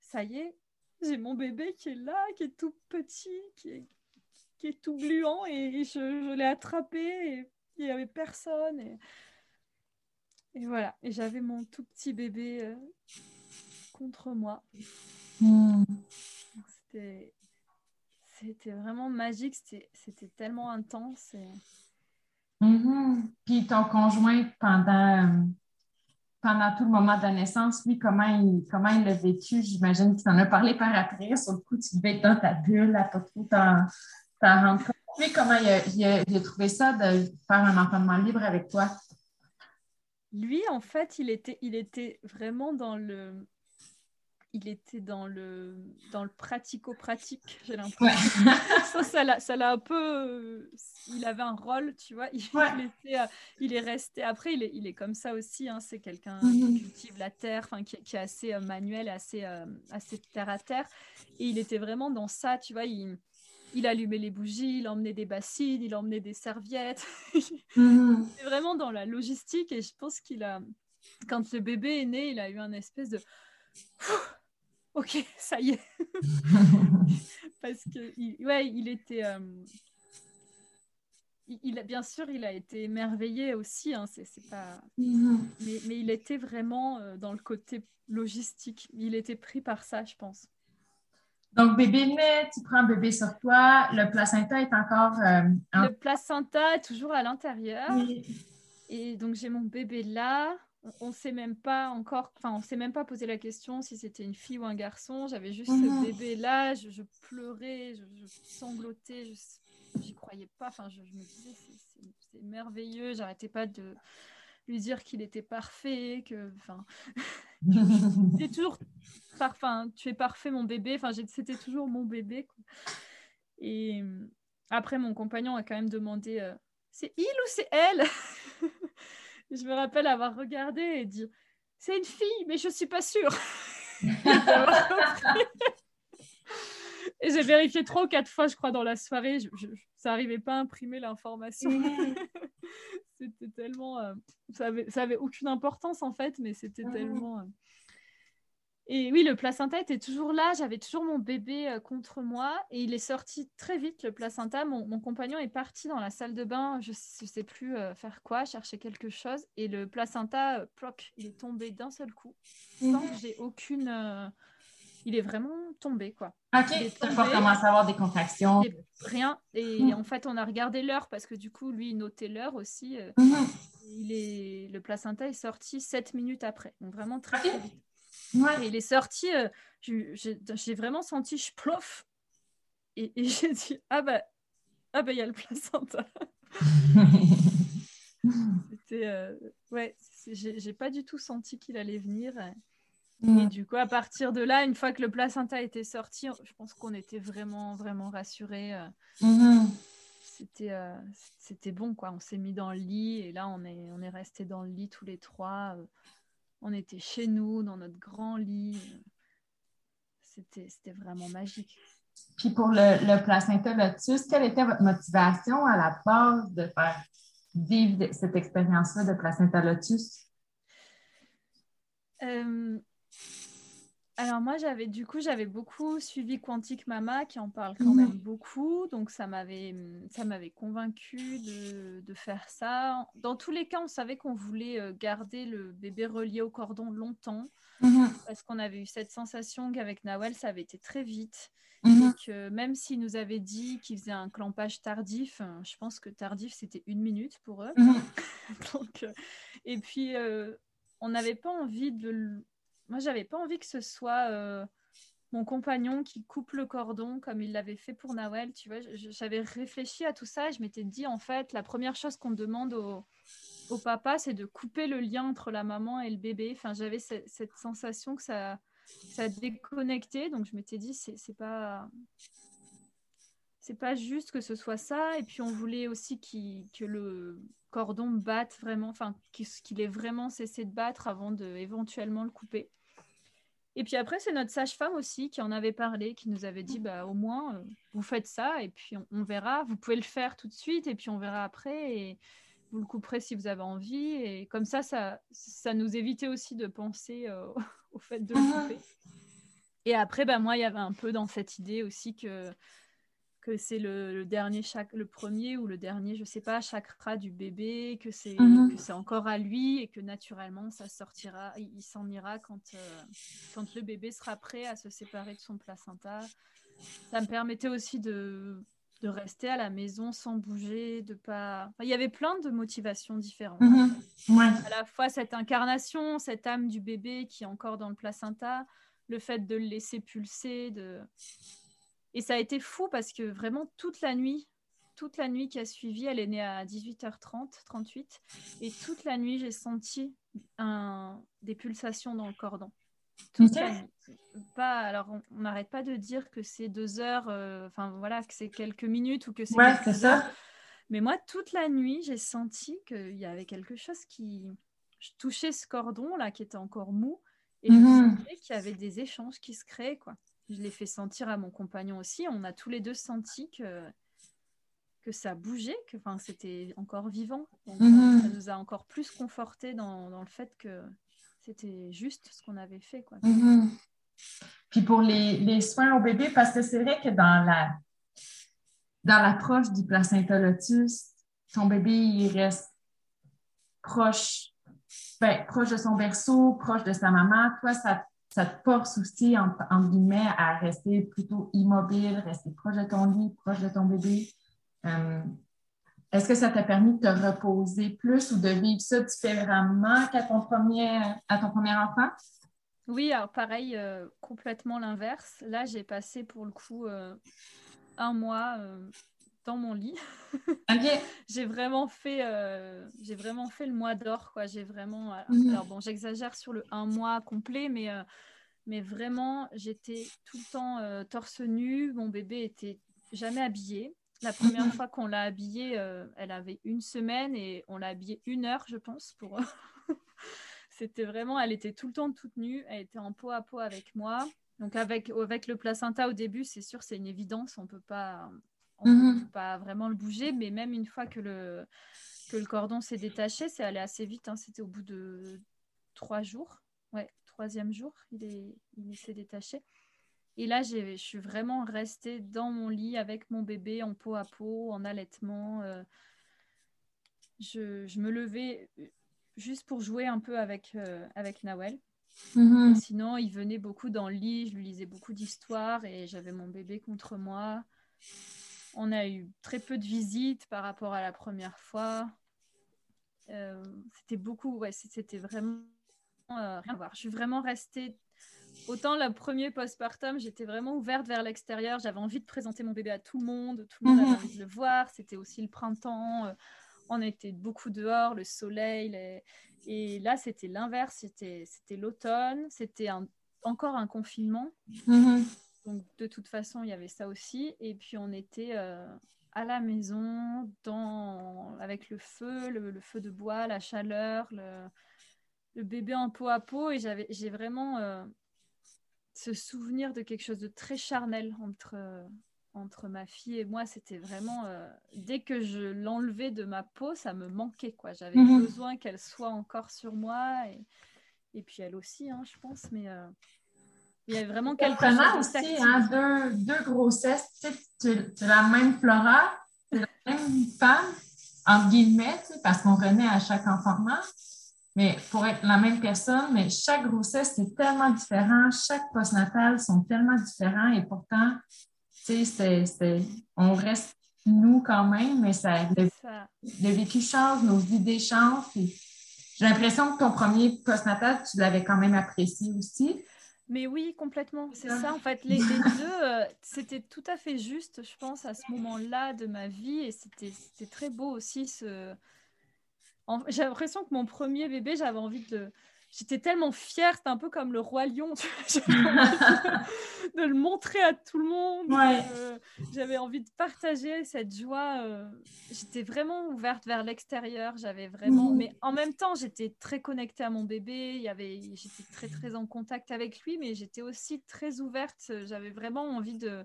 ça y est, j'ai mon bébé qui est là, qui est tout petit, qui est, qui est tout gluant et je, je l'ai attrapé et il n'y avait personne. Et et voilà, et j'avais mon tout petit bébé euh, contre moi. Hmm. C'était, c'était vraiment magique, c'était, c'était tellement intense. Mm-hmm. Puis ton conjoint, pendant, pendant tout le moment de la naissance, lui, comment il, comment il l'a vécu? J'imagine qu'il t'en a parlé par après. Sur le coup, tu devais être dans ta bulle, à pas trop t'en, rendre compte. Lui, comment il a, il a trouvé ça de faire un enfantement libre avec toi? Lui, en fait, il était, il était vraiment dans le, il était dans le, dans le pratico-pratique, j'ai l'impression. ça, ça l'a un peu. il avait un rôle, tu vois. Il, était, euh, il est resté. Après, il est, il est comme ça aussi. Hein, c'est quelqu'un qui mhm. cultive la terre, qui, qui est assez euh, manuel, assez, euh, assez terre à terre. Et il était vraiment dans ça, tu vois. Il, il allumait les bougies, il emmenait des bassines, il emmenait des serviettes. Mhm. C'est vraiment dans la logistique et je pense qu'il a, quand le bébé est né, il a eu un espèce de ok, ça y est. Parce que, ouais, il était. Euh, il, a, bien sûr, il a été émerveillé aussi, hein, c'est, pas... Mhm. mais, mais, il était vraiment euh, dans le côté logistique. Il était pris par ça, je pense. Donc, bébé naît, tu prends bébé sur toi, le placenta est encore. Euh, le placenta est toujours à l'intérieur. Et donc, j'ai mon bébé là. On ne sait même pas encore, enfin, on s'est même pas posé la question si c'était une fille ou un garçon. J'avais juste ce mhm. bébé là, je, pleurais, je, sanglotais, je n'y croyais pas. Enfin, je, me disais, c'est merveilleux, j'arrêtais pas de lui dire qu'il était parfait, que, enfin, c'est toujours parfait, tu es parfait, mon bébé. Enfin, c'était toujours mon bébé. Et euh, après, mon compagnon a quand même demandé, euh, c'est il ou c'est elle? Je me rappelle avoir regardé et dit, c'est une fille, mais je suis pas sûre. Et j'ai vérifié trois ou quatre fois, je crois, dans la soirée. Je, ça n'arrivait pas à imprimer l'information. c'était tellement. Euh, ça, avait, ça avait aucune importance en fait, mais c'était tellement. Euh. Et oui, le placenta était toujours là. J'avais toujours mon bébé euh, contre moi. Et il est sorti très vite, le placenta. Mon, compagnon est parti dans la salle de bain. Je ne sais plus faire quoi, chercher quelque chose. Et le placenta, ploc, il est tombé d'un seul coup. Sans que j'ai aucune il est vraiment tombé, quoi. OK, commencé à avoir des contractions. rien. Et mm. en fait, on a regardé l'heure parce que du coup, lui, il notait l'heure aussi. Euh, mm-hmm. il est... Le placenta est sorti 7 minutes après. Donc vraiment très, très vite. Et il est sorti, euh, j'ai vraiment senti je plof. Et, j'ai dit, ah bah, ah bah, il y a le placenta. C'était, euh, ouais, j'ai pas du tout senti qu'il allait venir. Et du coup, à partir de là, une fois que le placenta était sorti, je pense qu'on était vraiment, vraiment rassurés. Euh. C'était, euh, c'était bon, quoi. On s'est mis dans le lit et là, on est, on est restés dans le lit tous les trois. Euh. On était chez nous, dans notre grand lit. C'était, c'était vraiment magique. Puis pour le, le placenta lotus, quelle était votre motivation à la base de faire vivre cette expérience-là de placenta lotus? Alors moi j'avais du coup j'avais beaucoup suivi Quantique Mama qui en parle quand même beaucoup donc ça m'avait ça m'avait convaincu de, faire ça. Dans tous les cas on savait qu'on voulait euh, garder le bébé relié au cordon longtemps mhm. parce qu'on avait eu cette sensation qu'avec Nawel ça avait été très vite mhm. et que même s'il nous avait dit qu'il faisait un clampage tardif, hein, je pense que tardif c'était une minute pour eux. Mhm. donc, euh, et puis euh, on n'avait pas envie de moi, j'avais pas envie que ce soit euh, mon compagnon qui coupe le cordon comme il l'avait fait pour Nawel. Tu vois, j'avais réfléchi à tout ça et je m'étais dit, en fait, la première chose qu'on demande au, papa, c'est de couper le lien entre la maman et le bébé. Enfin, j'avais cette, sensation que ça, ça déconnectait. Donc, je m'étais dit, c'est pas c'est pas juste que ce soit ça. Et puis on voulait aussi que le cordon batte vraiment, enfin qu'il ait vraiment cessé de battre avant de éventuellement le couper. Et puis après, c'est notre sage-femme aussi qui en avait parlé, qui nous avait dit bah, au moins, euh, vous faites ça et puis on, verra. Vous pouvez le faire tout de suite et puis on verra après. Et vous le couperez si vous avez envie. Et comme ça, ça, ça nous évitait aussi de penser euh, au fait de le ah. couper. Et après, bah, moi, il y avait un peu dans cette idée aussi que que c'est le, dernier chaque le premier ou le dernier je sais pas chakra du bébé que c'est mhm. c'est encore à lui et que naturellement ça sortira il, s'en ira quand euh, quand le bébé sera prêt à se séparer de son placenta ça me permettait aussi de de rester à la maison sans bouger de pas il y avait plein de motivations différentes mhm. à la fois cette incarnation cette âme du bébé qui est encore dans le placenta le fait de le laisser pulser de et ça a été fou parce que vraiment toute la nuit, toute la nuit qui a suivi, elle est née à 18h30, 38, et toute la nuit, j'ai senti un, des pulsations dans le cordon. Toute la nuit. Pas, alors, on n'arrête pas de dire que c'est deux heures, euh, enfin voilà, que c'est quelques minutes ou que c'est ouais, c'est ça. Mais moi, toute la nuit, j'ai senti qu'il y avait quelque chose qui. Je touchais ce cordon là qui était encore mou et je mhm. sentais qu'il y avait des échanges qui se créaient quoi je l'ai fait sentir à mon compagnon aussi. On a tous les deux senti que, que ça bougeait, que c'était encore vivant. Mhm. Ça nous a encore plus conforté dans, dans le fait que c'était juste ce qu'on avait fait. Quoi. Mhm. Puis pour les, les, soins au bébé, parce que c'est vrai que dans la dans l'approche du placenta lotus, ton bébé, il reste proche, ben, proche de son berceau, proche de sa maman. Toi, ça ça te force aussi, en, guillemets, à rester plutôt immobile, rester proche de ton lit, proche de ton bébé. Euh, est-ce que ça t'a permis de te reposer plus ou de vivre ça différemment qu'à ton premier, à ton premier enfant? Oui, alors pareil, euh, complètement l'inverse. Là, j'ai passé pour le coup euh, un mois dans mon lit. j'ai vraiment fait j'ai vraiment fait le mois d'or quoi. J'ai vraiment mhm. alors bon j'exagère sur le un mois complet mais mais vraiment j'étais tout le temps torse nu. Mon bébé était jamais habillé. La première mhm. fois qu'on l'a habillé elle avait une semaine et on l'a habillé une heure je pense pour c'était vraiment elle était tout le temps toute nue. Elle était en peau à peau avec moi. Donc avec, avec le placenta au début, c'est sûr, c'est une évidence, on peut pas, on ne peut pas vraiment le bouger, mais même une fois que le, que le cordon s'est détaché, c'est allé assez vite. Hein. C'était au bout de trois jours. Ouais, troisième jour, il, est, il s'est détaché. Et là, je suis vraiment restée dans mon lit avec mon bébé en peau à peau, en allaitement. Euh. je, je, me levais juste pour jouer un peu avec, euh, avec Nawel. Mhm. Sinon, il venait beaucoup dans le lit, je lui lisais beaucoup d'histoires et j'avais mon bébé contre moi. On a eu très peu de visites par rapport à la première fois. Euh, c'était beaucoup, ouais, c'était vraiment euh, rien à voir. Je suis vraiment restée. Autant le premier postpartum, j'étais vraiment ouverte vers l'extérieur. J'avais envie de présenter mon bébé à tout le monde. Tout le monde avait mhm. envie de le voir. C'était aussi le printemps. Euh, on était beaucoup dehors, le soleil. Et là, c'était l'inverse. C'était l'automne. C'était encore un confinement. Mhm. Donc, de toute façon, il y avait ça aussi. Et puis, on était à la maison, dans, avec le feu, le, feu de bois, la chaleur, le, bébé en peau à peau. Et j'avais, j'ai vraiment euh, ce souvenir de quelque chose de très charnel entre, entre ma fille et moi. C'était vraiment, euh, dès que je l'enlevais de ma peau, ça me manquait. quoi. J'avais mhm. besoin qu'elle soit encore sur moi. Et, et puis elle aussi, hein, je pense. Mais euh, il y a vraiment quelque chose aussi, hein, deux, deux grossesses. Tu sais, la même Flora, tu la même femme, entre guillemets, parce qu'on renaît à chaque enfant. Mais pour être la même personne, mais chaque grossesse, c'est tellement différent. Chaque postnatal sont tellement différents et pourtant, tu sais, on reste nous quand même, mais ça, le, vécu change, nos idées changent. J'ai l'impression que ton premier postnatal, tu l'avais quand même apprécié aussi. Mais oui, complètement. C'est ça, en fait. Les, deux, euh, c'était tout à fait juste, je pense, à ce moment-là de ma vie. Et c'était très beau aussi. Ce... J'ai l'impression que mon premier bébé, j'avais envie de j'étais tellement fière, c'était un peu comme le roi lion, de, le montrer à tout le monde. Euh, j'avais envie de partager cette joie. Euh, j'étais vraiment ouverte vers l'extérieur, j'avais vraiment, mhm. mais en même temps, j'étais très connectée à mon bébé. Il y avait, j'étais très très en contact avec lui, mais j'étais aussi très ouverte. J'avais vraiment envie de,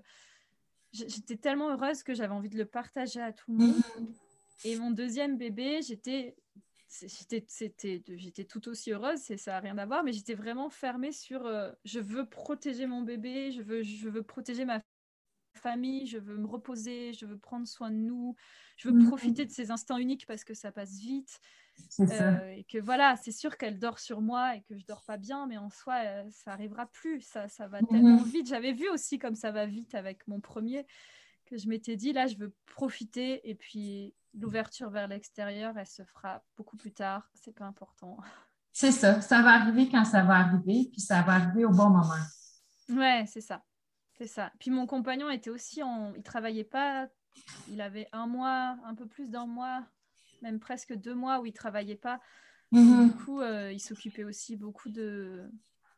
j'étais tellement heureuse que j'avais envie de le partager à tout le monde. Mhm. Et mon deuxième bébé, j'étais j'étais tout aussi heureuse c'est ça n'a rien à voir mais j'étais vraiment fermée sur euh, je veux protéger mon bébé je veux je veux protéger ma famille je veux me reposer je veux prendre soin de nous je veux mmh. profiter de ces instants uniques parce que ça passe vite euh, et que voilà c'est sûr qu'elle dort sur moi et que je dors pas bien mais en soi euh, ça arrivera plus ça ça va mmh. tellement vite j'avais vu aussi comme ça va vite avec mon premier que je m'étais dit là je veux profiter et puis l'ouverture vers l'extérieur, elle se fera beaucoup plus tard. C'est pas important. C'est ça. Ça va arriver quand ça va arriver, puis ça va arriver au bon moment. Ouais, c'est ça. C'est ça. Puis mon compagnon était aussi en. Il travaillait pas. Il avait un mois, un peu plus d'un mois, même presque deux mois où il travaillait pas. Mm-hmm. Du coup, euh, il s'occupait aussi beaucoup de,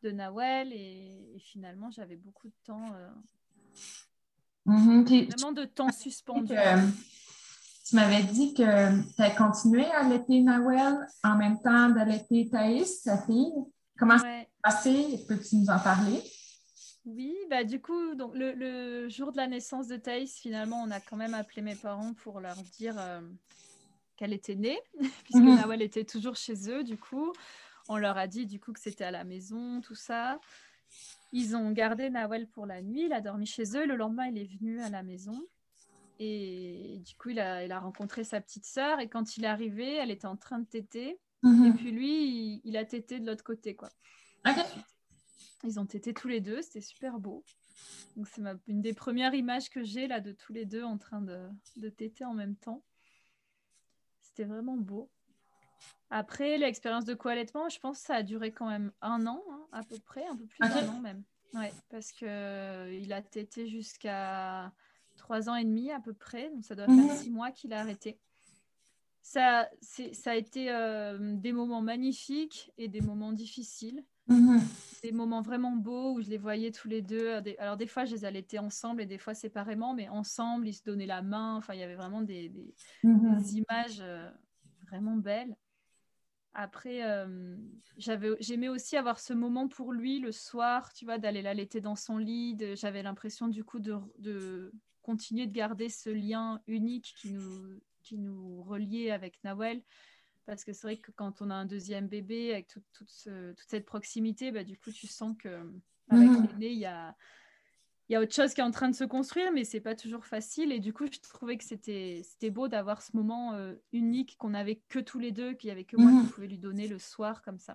de Nawel et, finalement, j'avais beaucoup de temps. Euh, mm-hmm. Vraiment de temps suspendu. Tu m'avais dit que tu as continué à allaiter Nawel en même temps d'allaiter Thaïs, sa fille. Comment ça s'est passé? Peux-tu nous en parler? Oui, bah du coup, donc le, jour de la naissance de Thaïs, finalement, on a quand même appelé mes parents pour leur dire euh, qu'elle était née, puisque mhm. Nawel était toujours chez eux, du coup. On leur a dit du coup que c'était à la maison, tout ça. Ils ont gardé Nawel pour la nuit, il a dormi chez eux. Le lendemain, il est venu à la maison. Et du coup, il a, rencontré sa petite sœur. Et quand il est arrivé, elle était en train de téter. Mhm. Et puis lui, il, a tété de l'autre côté, quoi. Ils ont tété tous les deux. C'était super beau. Donc c'est une des premières images que j'ai là de tous les deux en train de, de téter en même temps. C'était vraiment beau. Après, l'expérience de co-allaitement, je pense que ça a duré quand même un an, hein, à peu près, un peu plus d'un an même. Ouais, parce que euh, a tété jusqu'à trois ans et demi à peu près, donc ça doit faire mhm. six mois qu'il a arrêté. Ça, ça a été euh, des moments magnifiques et des moments difficiles. Mhm. Des moments vraiment beaux où je les voyais tous les deux. Alors des fois, je les allaitais ensemble et des fois séparément, mais ensemble, ils se donnaient la main. Enfin, il y avait vraiment des, des, mhm. images euh, vraiment belles. Après, euh, j'aimais aussi avoir ce moment pour lui le soir, tu vois, d'aller l'allaiter dans son lit. J'avais l'impression du coup de, de, continuer de garder ce lien unique qui nous, qui nous reliait avec Nawel. Parce que c'est vrai que quand on a un deuxième bébé, avec toute, toute cette proximité, bah, du coup, tu sens que avec mhm. l'aîné, il y a, y a autre chose qui est en train de se construire, mais c'est pas toujours facile. Et du coup, je trouvais que c'était beau d'avoir ce moment euh, unique qu'on avait que tous les deux, qu'il y avait que moi qui mhm. pouvais lui donner le soir comme ça.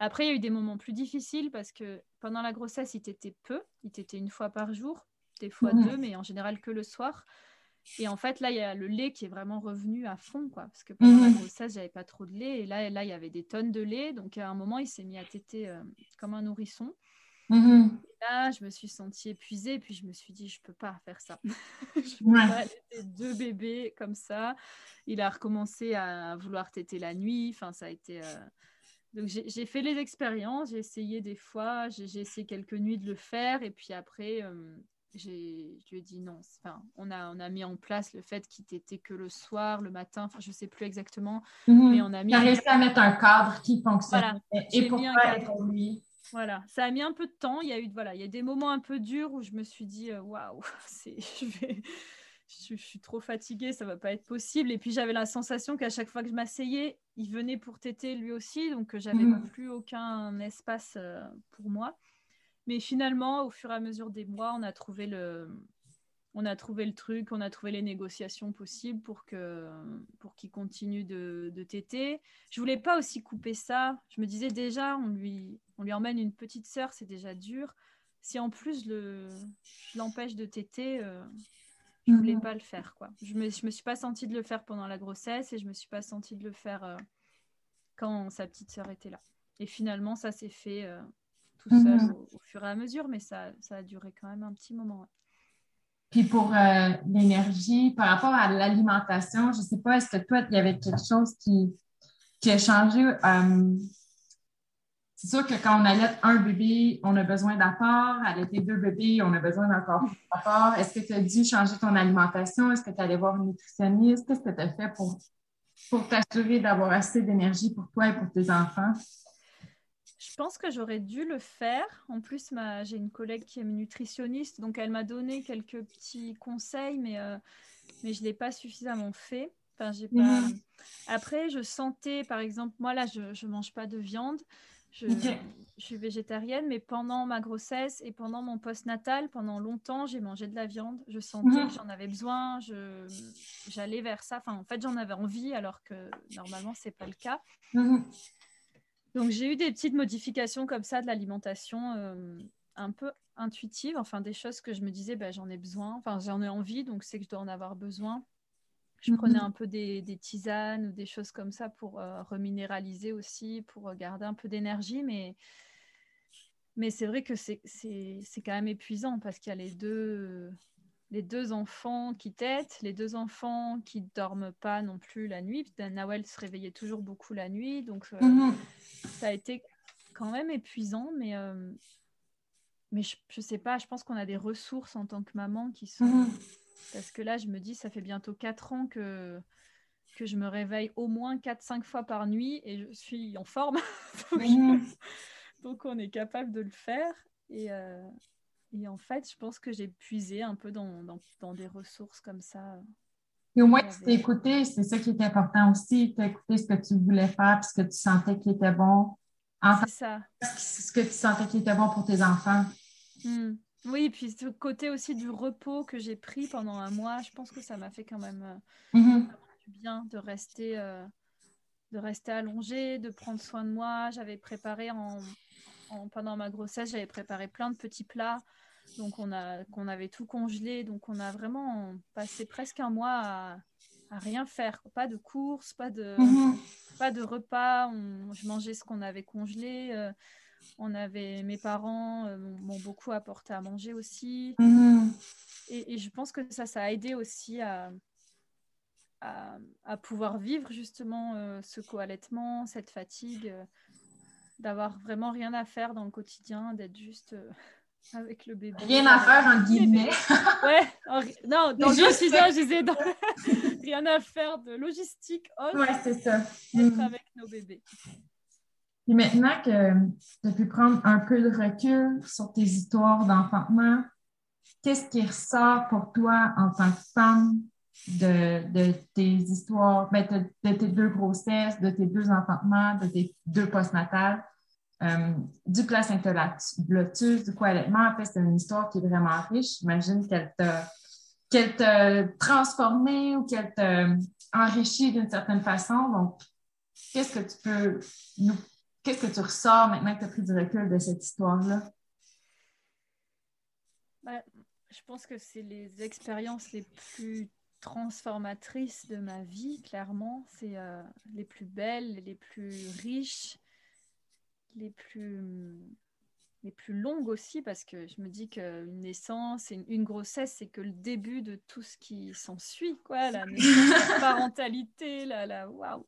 Après, il y a eu des moments plus difficiles parce que pendant la grossesse, il t'était peu. Il t'était une fois par jour, des fois deux, mais en général que le soir. Et en fait, là, il y a le lait qui est vraiment revenu à fond, quoi. Parce que pendant la Mhm. grossesse, j'avais pas trop de lait. Et là, là, il y avait des tonnes de lait. Donc, à un moment, il s'est mis à téter euh, comme un nourrisson. Mhm. Là, je me suis sentie épuisée. Puis, je me suis dit, je peux pas faire ça. je peux Ouais. pas allaiter deux bébés comme ça. Il a recommencé à vouloir téter la nuit. Enfin, ça a été. euh, Donc, j'ai fait les expériences. J'ai essayé des fois. J'ai j'ai essayé quelques nuits de le faire. Et puis après. euh, j'ai- je lui ai dit non. Enfin, on a, on a mis en place le fait qu'il t'était que le soir, le matin, enfin, je sais plus exactement, Mhm. mais on a mis. Réussi à mettre un cadre qui fonctionne. Et J'ai pour toi et pour lui. Voilà, ça a mis un peu de temps. Il y a eu, voilà, il y a des moments un peu durs où je me suis dit, euh, waouh, c'est, je vais, je, je suis trop fatiguée, ça va pas être possible. Et puis j'avais la sensation qu'à chaque fois que je m'asseyais, il venait pour téter lui aussi, donc euh, j'avais Mhm. plus aucun espace euh, pour moi. Mais finalement, au fur et à mesure des mois, on a trouvé le, on a trouvé le truc, on a trouvé les négociations possibles pour que, pour qu'il continue de, de téter. Je voulais pas aussi couper ça. Je me disais déjà, on lui, on lui emmène une petite sœur, c'est déjà dur. Si en plus le, je l'empêche de téter, euh, je voulais Mhm. pas le faire quoi. Je me, je me suis pas sentie de le faire pendant la grossesse et je me suis pas sentie de le faire euh, quand sa petite sœur était là. Et finalement, ça s'est fait euh, tout seul Mhm. au, au fur et à mesure, mais ça, ça a duré quand même un petit moment. ouais. Puis pour euh, l'énergie, par rapport à l'alimentation, je sais pas, est-ce que toi, il y avait quelque chose qui, qui a changé? euh, c'est sûr que quand on allait un bébé, on a besoin d'apport. Allaiter deux bébés, on a besoin d'encore plus d'apport. Est-ce que tu as dû changer ton alimentation? Est-ce que tu allais voir une nutritionniste? Qu'est-ce que tu as fait pour, pour t'assurer d'avoir assez d'énergie pour toi et pour tes enfants? Je pense que j'aurais dû le faire. En plus, ma... j'ai une collègue qui est nutritionniste, donc elle m'a donné quelques petits conseils, mais, euh, mais je ne l'ai pas suffisamment fait. Enfin, j'ai pas... Mhm. Après, je sentais, par exemple, moi là, je ne mange pas de viande. Je, suis végétarienne, mais pendant ma grossesse et pendant mon postnatal, pendant longtemps, j'ai mangé de la viande. Je sentais Mhm. que j'en avais besoin. Je... J'allais vers ça. Enfin, en fait, j'en avais envie, alors que normalement, ce n'est pas le cas. Mhm. Donc j'ai eu des petites modifications comme ça de l'alimentation euh, un peu intuitives, enfin des choses que je me disais bah, j'en ai besoin, enfin j'en ai envie, donc c'est que je dois en avoir besoin. Je Mhm. prenais un peu des, des tisanes ou des choses comme ça pour euh, reminéraliser aussi, pour euh, garder un peu d'énergie, mais, mais c'est vrai que c'est c'est- c'est quand même épuisant parce qu'il y a les deux, les deux enfants qui têtent, les deux enfants qui dorment pas non plus la nuit. Nawel se réveillait toujours beaucoup la nuit, donc euh, Mhm. ça a été quand même épuisant, mais, euh, mais je, je sais pas, je pense qu'on a des ressources en tant que maman qui sont... Mhm. Parce que là, je me dis, ça fait bientôt 4 ans que, que je me réveille au moins 4-5 fois par nuit et je suis en forme. donc, Mhm. donc on est capable de le faire. Et, euh, et en fait, je pense que j'ai puisé un peu dans, dans, dans des ressources comme ça. Et au moins, tu t'es écouté, c'est ça qui est important aussi. Tu as écouté ce que tu voulais faire, puis ce que tu sentais qui était bon. C'est ça. ce que tu sentais qui était bon pour tes enfants. Hmm. Oui, puis ce côté aussi du repos que j'ai pris pendant un mois, je pense que ça m'a fait quand même euh, Mhm. du bien de rester, euh, de rester allongée, de prendre soin de moi. J'avais préparé en, en- pendant ma grossesse, j'avais préparé plein de petits plats. Donc on a qu'on avait tout congelé. Donc on a vraiment passé presque un mois à, à rien faire. Pas de courses, pas de, Mhm. pas de repas. On- je mangeais ce qu'on avait congelé. euh, on avait mes parents euh, m'ont beaucoup apporté à manger aussi. Mhm. Et, et je pense que ça, ça a aidé aussi à, à, à pouvoir vivre justement euh, ce co-allaitement, cette fatigue, d'avoir vraiment rien à faire dans le quotidien, d'être juste euh, avec le bébé. Rien à faire, entre guillemets. Ouais, en non, dans le quotidien, je disais dans- rien à faire de logistique autre, Oui, c'est ça. être avec nos bébés. Et maintenant que tu as pu prendre un peu de recul sur tes histoires d'enfantement, qu'est-ce qui ressort pour toi en tant que femme? De, de tes histoires, ben, de, de tes deux grossesses, de tes deux enfantements, de tes deux postnatales, euh, du placenta lotus, du co-allaitement? En fait, c'est une histoire qui est vraiment riche. J'imagine qu'elle t'a qu'elle transformé ou qu'elle t'a enrichi d'une certaine façon. Donc, qu'est-ce que tu peux nous qu'est-ce que tu ressors maintenant que tu as pris du recul de cette histoire-là? Bah, je pense que c'est les expériences les plus transformatrices de ma vie, clairement. C'est euh, les plus belles, les plus riches, les plus les plus longues aussi, parce que je me dis qu'une naissance et une, grossesse, c'est que le début de tout ce qui s'ensuit, quoi, la parentalité, la, la waouh.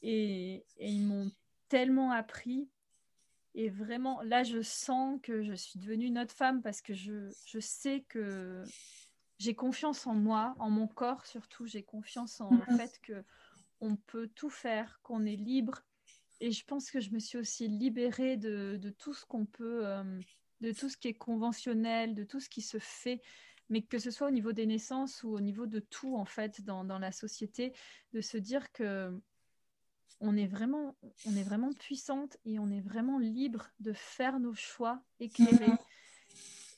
Et, et, ils m'ont tellement appris. Et vraiment, là, je sens que je suis devenue une autre femme parce que je, je sais que j'ai confiance en moi, en mon corps surtout. J'ai confiance en le fait que on peut tout faire, qu'on est libre et je pense que je me suis aussi libérée de, de tout ce qu'on peut, euh, de tout ce qui est conventionnel, de tout ce qui se fait, mais que ce soit au niveau des naissances ou au niveau de tout, en fait, dans, dans la société, de se dire que on est vraiment, on est vraiment puissante et on est vraiment libre de faire nos choix éclairés.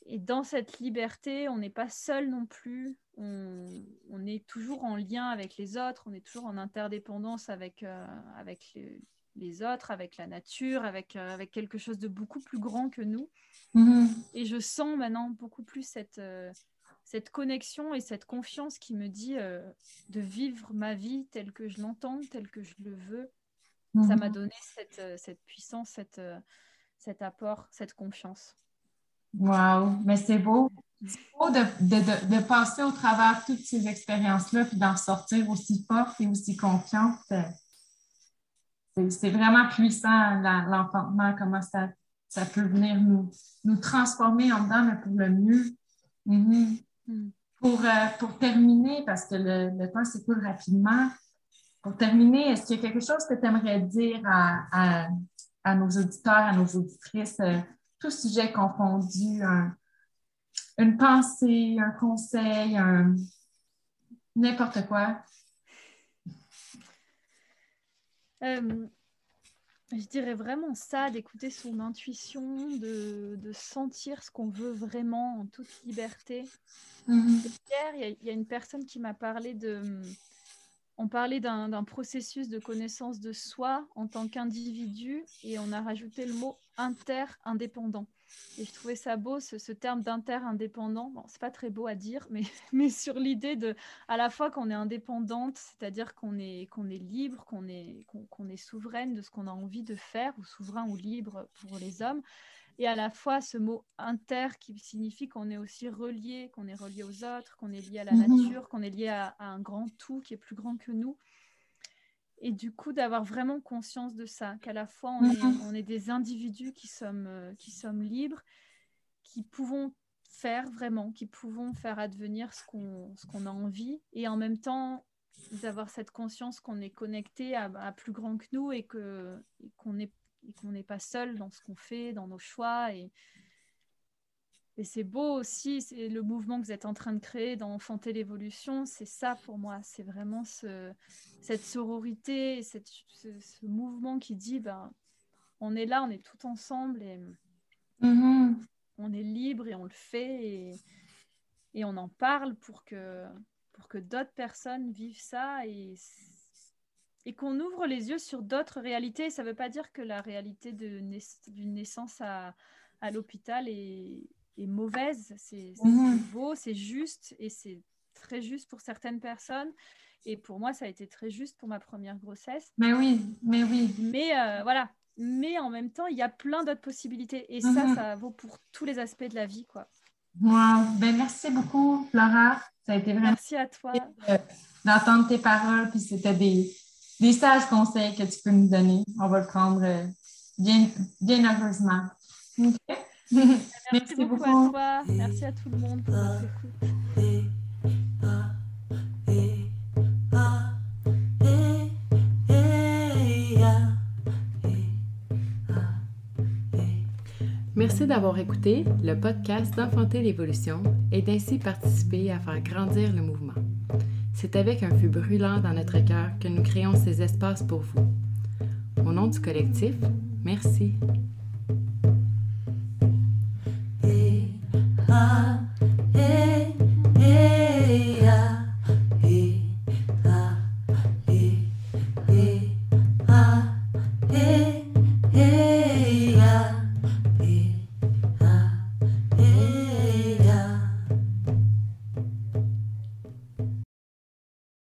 Et dans cette liberté, on n'est pas seul non plus. On, on, est toujours en lien avec les autres, on est toujours en interdépendance avec, euh, avec les, les autres, avec la nature, avec, euh, avec quelque chose de beaucoup plus grand que nous. Mhm. Et je sens maintenant beaucoup plus cette, euh, cette connexion et cette confiance qui me dit de vivre ma vie telle que je l'entends, telle que je le veux. Ça m'a mhm. donné cette, cette puissance, cette, cet apport, cette confiance. Waouh, mais c'est beau. C'est beau de, de, de, passer au travers toutes ces expériences-là puis d'en sortir aussi forte et aussi confiante c'est vraiment puissant, l'enfantement, comment ça, ça peut venir nous, nous transformer en dedans, mais pour le mieux. Mm-hmm. Mm. Pour, euh, pour terminer, parce que le, le temps s'écoule rapidement, pour terminer, est-ce qu'il y a quelque chose que tu aimerais dire à, à, à, nos auditeurs, à nos auditrices, euh, tout sujet confondu, une pensée, un conseil, un, n'importe quoi? Euh, je dirais vraiment ça, d'écouter son intuition, de, sentir ce qu'on veut vraiment en toute liberté. Mhm. Hier, il y, a une personne qui m'a parlé de... On parlait d'un processus de connaissance de soi en tant qu'individu et on a rajouté le mot inter-indépendant. Et je trouvais ça beau, ce, terme d'inter-indépendant. Bon, c'est pas très beau à dire, mais, mais sur l'idée de, à la fois qu'on est indépendante, c'est-à-dire qu'on est, est libre, qu'on est, qu'on, est souveraine de ce qu'on a envie de faire, ou souverain ou libre pour les hommes, et à la fois ce mot inter qui signifie qu'on est aussi relié, qu'on est relié aux autres, qu'on est lié à la mhm. nature, qu'on est lié à, à, un grand tout qui est plus grand que nous. Et du coup, d'avoir vraiment conscience de ça, qu'à la fois, on, est, mhm. on est, des individus qui sommes, euh, qui sommes libres, qui pouvons faire vraiment, qui pouvons faire advenir ce qu'on qu'on a envie, et en même temps, d'avoir cette conscience qu'on est connecté à, à, plus grand que nous et qu'on n'est qu'on n'est pas seul dans ce qu'on fait, dans nos choix. Et, et c'est beau aussi, c'est le mouvement que vous êtes en train de créer dans Enfanter l'évolution, c'est ça pour moi, c'est vraiment ce, cette sororité, cette, ce, mouvement qui dit, ben, on est là, on est tout ensemble et mm-hmm. on est libre et on le fait et, et on en parle pour que, pour que d'autres personnes vivent ça et, et qu'on ouvre les yeux sur d'autres réalités. Ça ne veut pas dire que la réalité d'une naissance à, à l'hôpital est est mauvaise. C'est beau, c'est juste et c'est très juste pour certaines personnes. Et pour moi, ça a été très juste pour ma première grossesse. Mais oui, mais oui. Mais euh, voilà. Mais en même temps, il y a plein d'autres possibilités. Et ça, mhm. ça vaut pour tous les aspects de la vie, quoi. Ben, merci beaucoup, Flora. Ça a été vraiment. Merci à toi. D'entendre tes paroles, puis c'était des, des sages conseils que tu peux nous donner. On va le prendre euh, bien, bien heureusement. Merci, beaucoup, à toi. Merci à tout le monde pour votre écoute. Merci d'avoir écouté le podcast d'Enfanter l'évolution et d'ainsi participer à faire grandir le mouvement. C'est avec un feu brûlant dans notre cœur que nous créons ces espaces pour vous. Au nom du collectif, merci.